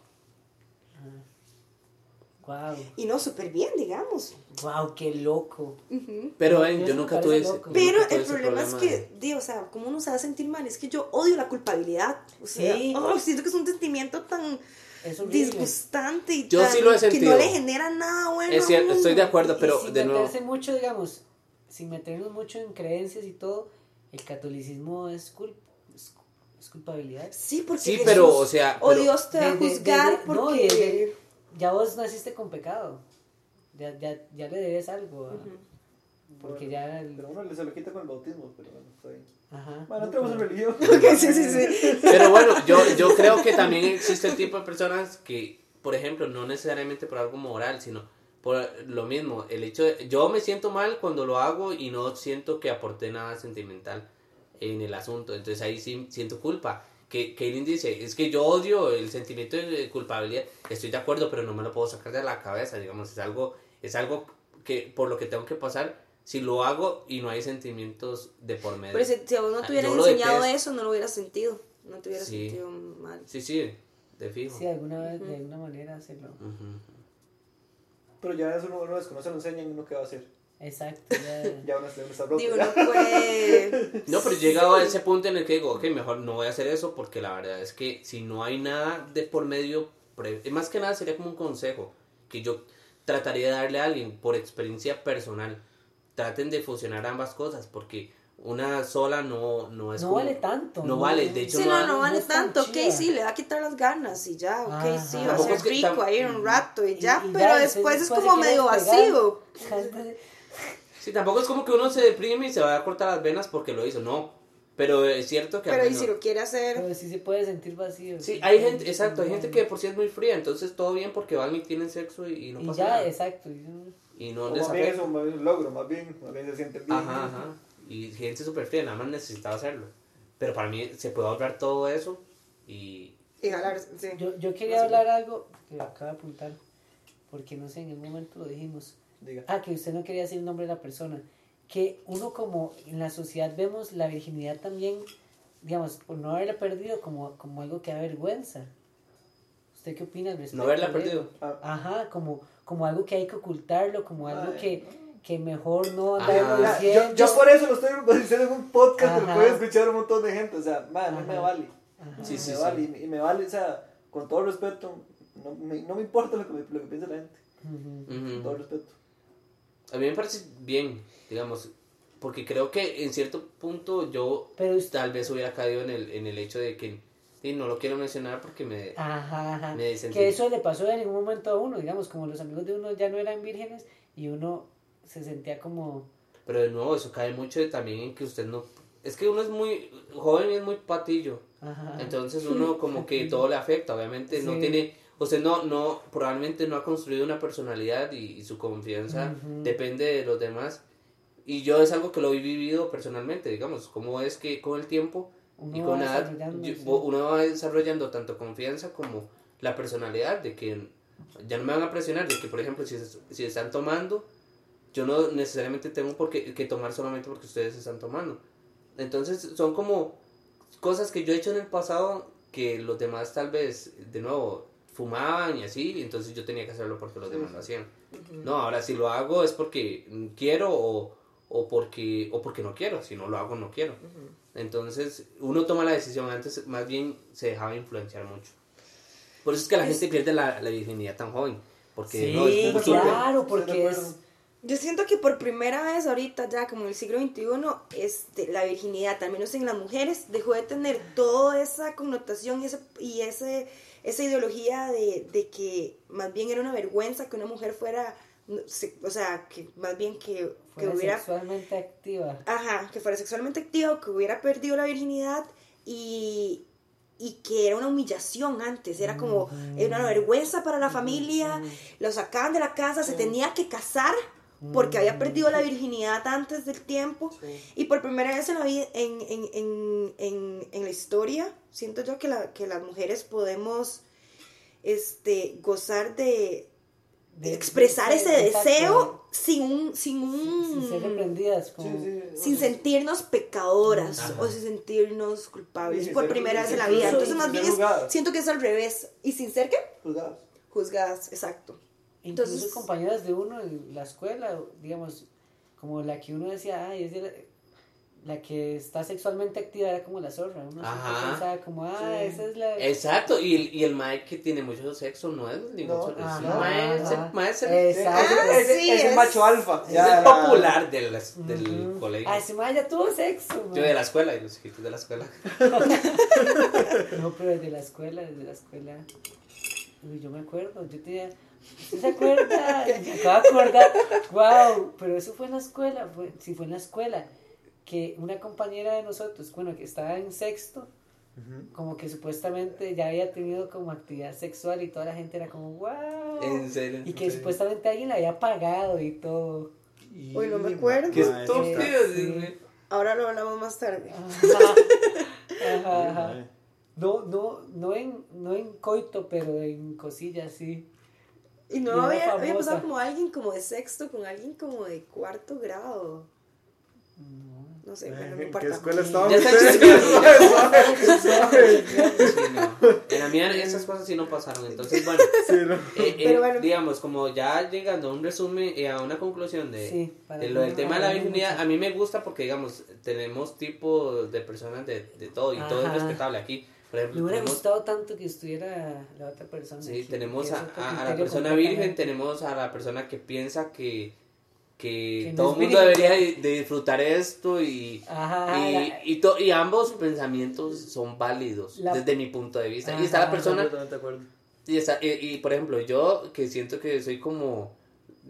Wow. Y no, súper bien, digamos. Wow, qué loco. Ujú. Pero No, ven, eso yo nunca tuve ese, Pero nunca tuve el problema es que, de- o sea, ¿cómo uno se va a sentir mal? Es que yo odio la culpabilidad. O sea, Sí. oh, siento que es un sentimiento tan disgustante y Yo tan- sí lo he que sentido. no le genera nada bueno. Es cierto, estoy de acuerdo, Y pero sin de nuevo, meterse mucho, digamos, sin meternos mucho en creencias y todo, el catolicismo es, cul- es, culpabilidad. Sí, porque sí, Jesús- pero, o sea, o pero- Dios te va a juzgar desde- no, porque... y desde- ya vos naciste con pecado. Ya, ya, ya le debes algo. Porque ya. el- Pero uno se lo quita con el bautismo, pero bueno, está bien. Ajá. Bueno, No, entremos en pero- religión. Ok, sí, sí, sí. Pero bueno, yo, yo creo que también existe el tipo de personas que, por ejemplo, no necesariamente por algo moral, sino por lo mismo, el hecho de, yo me siento mal cuando lo hago y no siento que aporté nada sentimental en el asunto, entonces ahí sí siento culpa. Que Kaylin dice, es que yo odio el sentimiento de culpabilidad, estoy de acuerdo, pero no me lo puedo sacar de la cabeza, digamos, es algo, es algo que por lo que tengo que pasar si lo hago y no hay sentimientos de por medio. Pero si, si a vos no Ah, te hubieran yo lo enseñado detesto. eso, no lo hubieras sentido. No te hubieras Sí. sentido mal. Sí, sí, de fijo. Sí, alguna, vez, de alguna manera hacerlo. Ujú. Pero ya eso uno, uno desconoce, lo enseñan y uno qué va a hacer. Exacto. Ya. Ya uno está roto. Digo, no puede... No, pero he llegado a ese punto en el que digo, ok, mejor no voy a hacer eso porque la verdad es que si no hay nada de por medio, pre- más que nada sería como un consejo que yo trataría de darle a alguien por experiencia personal. Traten de fusionar ambas cosas porque una sola no, no es No como- vale tanto. No vale, de hecho Sí, no, no, vale tanto. Ok, chida. sí, le va a quitar las ganas y ya. Ok, Ajá. sí, va a ser rico ahí un rato y ya. Y- y pero ya, después es como medio vacío. Sí, tampoco es como que uno se deprime y se va a cortar las venas porque lo hizo, no. Pero es cierto que... Pero y menos- si lo quiere hacer... Pero sí se puede sentir vacío. Sí, hay gente, exacto, hay gente que de por sí es muy fría, entonces todo bien porque van y tienen sexo y, y no Y pasa ya, nada. exacto. y no- Y no O les más bien es afecta. un, más bien un logro, más bien, más bien se sienten bien. Ajá, ajá. Y gente súper fría, nada más necesitaba hacerlo. Pero para mí se puede ahorrar todo eso y... Y jalar, sí. Yo, yo quería hablar algo que acabo de apuntar. Porque no sé, en el momento lo dijimos. Diga. Ah, que usted no quería decir el nombre de la persona. Que uno como en la sociedad vemos la virginidad también, digamos, por no haberla perdido como, como algo que da vergüenza. ¿Usted qué opina al respecto? No haberla perdido. Ah, Ajá, como, como algo que hay que ocultarlo, como algo Ay, que, que mejor no Ya, diciendo. yo, yo por eso lo estoy diciendo en un podcast que lo puede escuchar un montón de gente. O sea, man, a mí me vale. Ajá. Sí, me sí, vale. sí. Y, me- y me vale, o sea, con todo respeto, no me, no me importa lo que, me- lo que piensa la gente. Ujú. Con todo respeto. A mí me parece bien, digamos, porque creo que en cierto punto yo Pero tal vez hubiera caído en el, en el hecho de que sí, no lo quiero mencionar porque me... Ajá, ajá. Me Que eso le pasó en ningún momento a uno, digamos, como los amigos de uno ya no eran vírgenes y uno se sentía como... Pero de nuevo, eso cae mucho también en que usted no... Es que uno es muy joven y es muy patillo. Ajá. Entonces uno como que todo le afecta, obviamente no tiene, usted no, no, probablemente no ha construido una personalidad y, y su confianza Ujú. depende de los demás. Y yo es algo que lo he vivido personalmente, digamos, como es que con el tiempo y Uno con va la edad yo- sí. uno va desarrollando tanto confianza como la personalidad de que ya no me van a presionar, de que por ejemplo si, si están tomando, yo no necesariamente tengo por qué, que tomar solamente porque ustedes están tomando. Entonces son como cosas que yo he hecho en el pasado que los demás tal vez, de nuevo, fumaban y así, y entonces yo tenía que hacerlo porque los demás lo hacían. No, ahora si lo hago es porque quiero o, o, porque, o porque no quiero, si no lo hago no quiero. Entonces uno toma la decisión, antes más bien se dejaba influenciar mucho. Por eso es que la gente pierde la, la virginidad tan joven. Porque Sí, no, es claro, porque es... Yo siento que por primera vez ahorita, ya como en el siglo XXI, este, la virginidad, al menos en las mujeres, dejó de tener toda esa connotación y, ese, y ese, esa ideología de, de que más bien era una vergüenza que una mujer fuera o sea, que más bien que, que Fuera hubiera sexualmente activa. Ajá, que fuera sexualmente activo, que hubiera perdido la virginidad y, y que era una humillación antes, era como, era una vergüenza para la familia, lo sacaban de la casa, se tenía que casar porque había perdido la virginidad antes del tiempo y por primera vez en la vida, en, en, en, en, en la historia, siento yo que, la, que las mujeres podemos este, gozar de, De- expresar de- ese deseo sin un, sin Sin ser un reprendidas. Como, sin sentirnos pecadoras Ajá. o sin sentirnos culpables sin por ser- primera vez en la vida. Entonces, más bien es- siento que es al revés. ¿Y sin ser qué? Juzgadas. Juzgadas, exacto. Incluso Entonces- compañeras de uno en la escuela, digamos, como la que uno decía, ay, es de la, la que está sexualmente activa, era como la zorra. Uno Ajá. pensaba como, ah, Sí. esa es la... Exacto, y el, y el mae que tiene mucho sexo no es ningún No, es un mae, es el- ajá. mae es el- Exacto. Ah, Ese- sí, ese es- macho alfa. es ya el la- popular de las- del Ujú. colegio. Ah, ese mae ya tuvo sexo. Yo de la escuela, y los chiquitos de la escuela. No, pero desde la escuela, desde la escuela. Uy, yo me acuerdo, yo tenía. ¿Usted se acuerda? Me acabo de acordar. ¡Wow! Pero eso fue en la escuela, fue, sí fue en la escuela. Que una compañera de nosotros, bueno, que estaba en sexto, como que supuestamente ya había tenido como actividad sexual y toda la gente era como, ¡wow! En serio. Y que supuestamente alguien la había pagado y todo. Uy, no me acuerdo. Qué estúpido. sí. Ahora lo hablamos más tarde. Ajá. Ajá, ajá. No, no, no en, no en coito, pero en cosillas, sí. Y Y no había, había pasado como alguien como de sexto con alguien como de cuarto grado. No sé, bueno, no ¿En importa. qué escuela estaban ustedes? no. En la mía esas cosas sí no pasaron. Entonces, bueno, Sí, ¿no? eh, eh, Pero bueno. digamos, como ya llegando a un resumen y a una conclusión de, Sí, de lo del no tema de la virginidad, mucho. a mí me gusta porque, digamos, tenemos tipos de personas de, de todo y todo es respetable aquí. Por ejemplo, Me hubiera tenemos, gustado tanto que estuviera la otra persona. sí, aquí, tenemos a, a- a la persona virgen, tenemos a la persona que piensa que, que, todo el mundo virgen. debería de, de disfrutar esto y, Ajá, y, la- y, to- y ambos pensamientos son válidos La- desde mi punto de vista. Ajá, y está la persona Completamente de acuerdo. Y, está, y, y, por ejemplo, yo que siento que soy como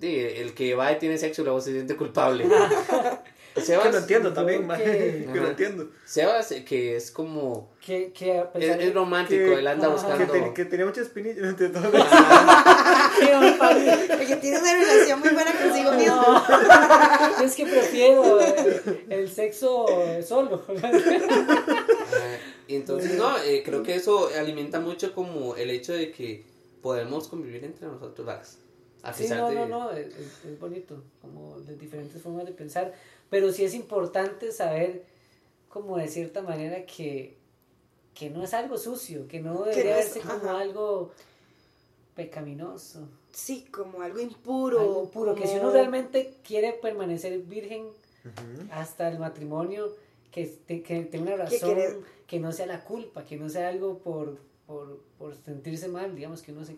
el que va y tiene sexo y luego se siente culpable. Que Sebas, lo entiendo también, que- Que lo entiendo. Sebas, eh, que es como. que, que a Es, pesar es romántico, Que- él anda Ajá. Que, buscando. ten- que tenía mucha espinilla. no entiendo. El que tiene una relación muy buena consigo mismo. No, es que prefiero el sexo solo. Entonces, no, eh, creo que eso alimenta mucho como el hecho de que podemos convivir entre nosotros, ¿verdad? A Sí, pesar no, de. no, no, es, es- es bonito, como de diferentes formas de pensar, pero sí es importante saber, como de cierta manera, que, que no es algo sucio, que no debería no es- verse como ajá. algo pecaminoso, Sí, como algo impuro. algo que si uno realmente quiere permanecer virgen hasta el matrimonio, que, te- que tenga una razón, que no sea la culpa, que no sea algo por, por, por sentirse mal, digamos que uno se,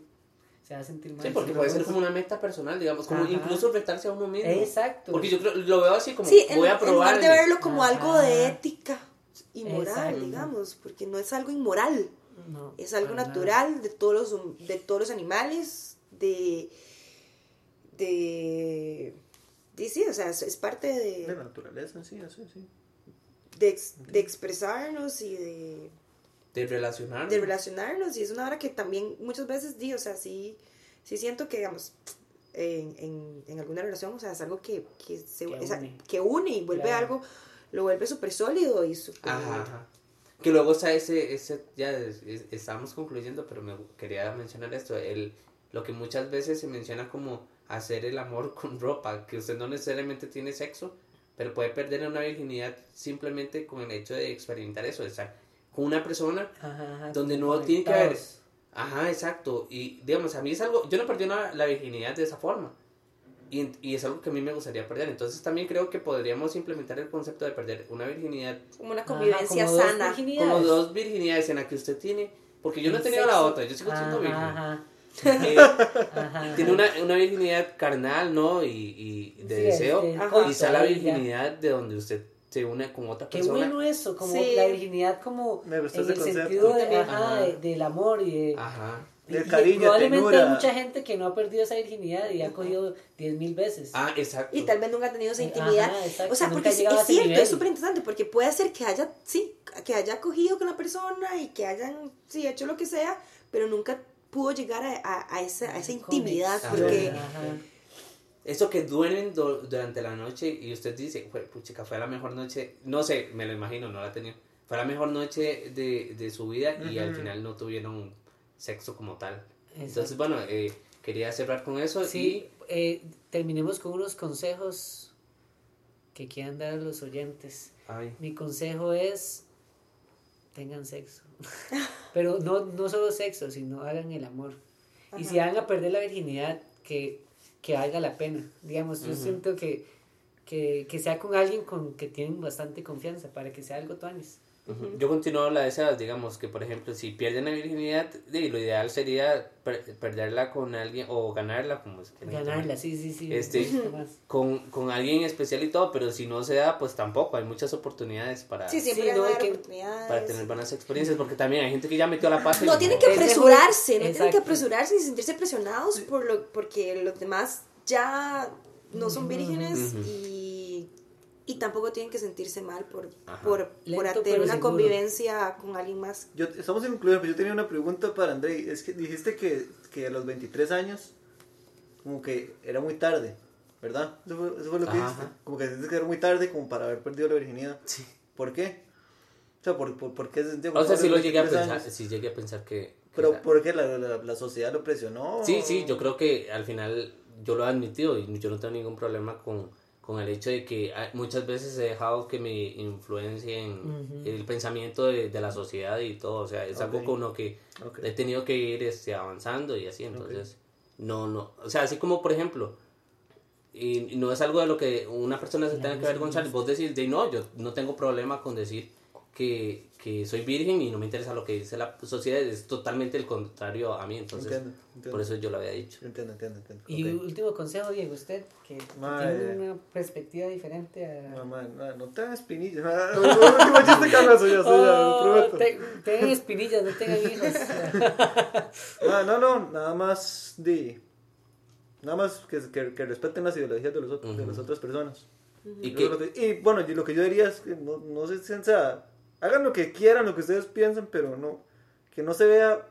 se va a sentir mal. Sí, porque puede ser como una meta personal, digamos, como Ajá. incluso retarse a uno mismo. Exacto. Porque yo creo, lo veo así como, Sí, en, voy a en probar. lugar de verlo como algo de ética y moral, Exacto. digamos, porque no es algo inmoral, No, es algo nada. natural de todos los de todos los animales, de de, de sí, o sea, es, es parte De de, la naturaleza, sí, así, sí. de, ex- de expresarnos y de, De relacionar. de relacionarnos y es una hora que también muchas veces di, o sea, sí, sí siento que, digamos, en, en, en alguna relación, o sea, es algo que, que, se, Que une. que une y vuelve Claro. algo, lo vuelve súper sólido y súper... Ajá, ajá. Que luego está ese, ese ya es- es- estamos concluyendo, pero me quería mencionar esto, el, lo que muchas veces se menciona como hacer el amor con ropa, que usted no necesariamente tiene sexo, pero puede perder una virginidad simplemente con el hecho de experimentar eso, de estar con una persona Ajá, ajá, donde no tiene que haber... conectados. Ajá, exacto. Y digamos, a mí es algo, yo no perdí una- la virginidad de esa forma. Y, y es algo que a mí me gustaría perder. Entonces también creo que podríamos implementar el concepto de perder una virginidad como una Ajá, convivencia como dos sana. virginidades. como dos virginidades en la que usted tiene, porque yo no he tenido la otra, yo sigo siendo virgen. Ajá, Eh, ajá, tiene ajá. una, una virginidad carnal, ¿no? Y, y de Sí, deseo. este, Ajá. Y está la virginidad de donde usted se une con otra Qué persona. bueno eso, como Sí. la virginidad como Me gustó en ese el concepto. sentido de, ajá, Ajá. de- del amor y de, Ajá. Y- de y cariño, probablemente tenura. hay mucha gente que no ha perdido esa virginidad y ha cogido 10 mil veces. Ah, exacto. Y tal vez nunca ha tenido esa intimidad. ajá, o sea, nunca porque ha es, es cierto, nivel. es súper interesante, porque puede ser que haya, sí, que haya cogido con la persona y que hayan, sí, hecho lo que sea, pero nunca pudo llegar a, a- a esa, a esa intimidad, porque... Ajá. Eso que duelen do- durante la noche y usted dice, fue, puchica, fue la mejor noche, no sé, me lo imagino, no la tenido, fue la mejor noche de, de su vida y al Ujú. final no tuvieron sexo como tal. Exacto. Entonces, bueno, eh, quería cerrar con eso Sí, eh, terminemos con unos consejos que quieran dar a los oyentes. y... Ay, Mi consejo es tengan sexo. Pero no, no solo sexo, sino hagan el amor. Y si van a perder la virginidad, que, que valga la pena. Digamos, yo siento que, que, que sea con alguien con que tienen bastante confianza para que sea algo tuanis. Yo continúo la de esas, digamos que por ejemplo, si pierden la virginidad, de- lo ideal sería per- perderla con alguien o ganarla, como se Ganarla, sí, sí, sí. Este- con, con alguien especial y todo, pero si no se da, pues tampoco, hay muchas oportunidades para, Sí, siempre Sí, van no, a hay dar que- oportunidades. para tener buenas experiencias, porque también hay gente que ya metió la pata y No tienen que apresurarse, no tienen que apresurarse ni sentirse presionados por lo, porque los demás ya no son vírgenes y, y tampoco tienen que sentirse mal por, Ajá. por, por tener una seguro. convivencia con alguien más. Yo, estamos incluidos, pero yo tenía una pregunta para Andrei. Es que dijiste que, que a los 23 años, como que era muy tarde, ¿verdad? Eso fue, eso fue lo que Ajá, dijiste. Como que dijiste que era muy tarde como para haber perdido la virginidad. Sí. ¿Por qué? O sea, ¿por, por, por qué se sentía O sea, si lo llegué a 23 pensar, años? si llegué a pensar que... que Pero era- ¿por qué la, la, la sociedad lo presionó? Sí, sí, yo creo que al final yo lo he admitido y yo no tengo ningún problema con, con el hecho de que ah, muchas veces he dejado que me influencien el pensamiento de, de la sociedad y todo, o sea, es algo con lo que he tenido que ir este, avanzando y así, entonces, no, no, o sea, así como por ejemplo, y, y no es algo de lo que una persona se tenga que avergonzar, vos decís, de no, yo no tengo problema con decir que, que soy virgen y no me interesa lo que dice la sociedad, es totalmente el contrario a mí, entonces, Entiendo, entiendo. por eso yo lo había dicho. Entiendo, entiendo, entiendo. Y último consejo, Diego, usted, que Madre. tiene una perspectiva diferente a... No, man, no, no te hagas espinillas. No, no, Oh, prometo. te- tengan espinillas, no tengan hijos. No, no, nada más di. Nada más que, que, que respeten las ideologías de, los, otros- de Ujú. las otras personas. Y que, es lo que- y bueno, y lo que yo diría es que no, no se o sea, hagan lo que quieran, lo que ustedes piensen, pero no, que no se vea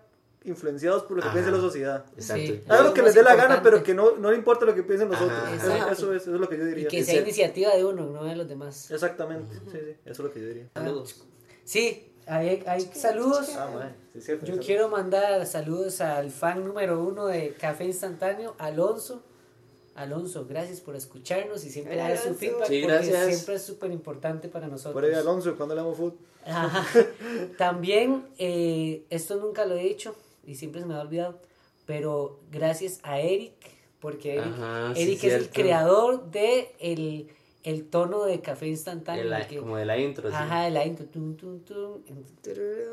influenciados por lo que Ajá. piense la sociedad. exacto. Sí. Hagan lo que es les dé la gana, pero que no, no le importa lo que piensen los Ajá. otros. Eso, eso es, eso es lo que yo Y diría. que Es sea iniciativa de uno, no de los demás. Exactamente, sí, sí, eso es lo que yo diría. Saludos. Sí, hay, hay saludos. Ah, sí, cierto. Yo cierto. quiero mandar saludos al fan número uno de Café Instantáneo, Alonso. Alonso, gracias por escucharnos y siempre dar su feedback Sí, porque gracias. siempre es súper importante para nosotros. Por ahí, Alonso, cuando le damos fútbol. Ajá. También, eh, esto nunca lo he dicho y siempre se me ha olvidado, pero gracias a Eric, porque Eric, Ajá, sí, Eric es el creador de el, el tono de café instantáneo. De la- que- como de la intro. sí. ajá, el intro. tum, tum, tum.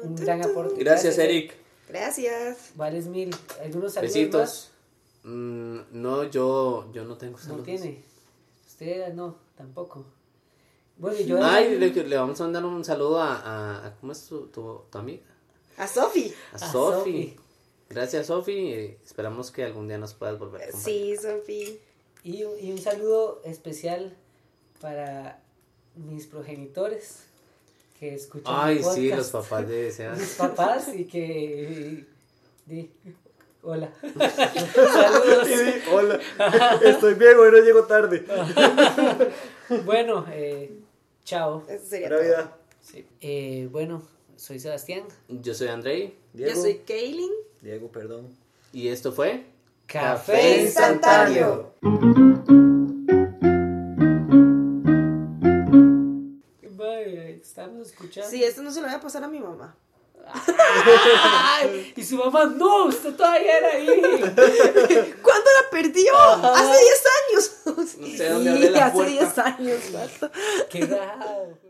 Un gran aporte. Gracias, Eric. Gracias. Vales mil. ¿Algunos saludos Besitos. Mm, no, yo, yo no tengo? No tiene. Usted no, tampoco. Bueno, yo... Ay, le, le vamos a mandar un saludo a, a, a- ¿cómo es tu, tu, tu amiga? A Sofi. A, A Sofi. Gracias, Sofi. esperamos que algún día nos puedas volver a acompañar. Sí, Sofi. Y, un- y un saludo especial para mis progenitores que escuchan Ay, mi sí, los papás de Sebas. mis papás y que di- hola saludos hola, estoy bien, hoy no llego tarde. bueno eh, chao Eso sería Buena todo. vida. Sí. Eh, bueno soy Sebastián Yo soy Andrei Yo Diego, soy Kaylin. Diego, perdón. y esto fue café instantáneo Vaya, estamos escuchando Sí, esto no se lo voy a pasar a mi mamá. Ay, y su mamá no usted todavía era ahí ¿Cuándo la perdió? Hace 10 años. No sé dónde abre la hace puerta. 10 años. qué raro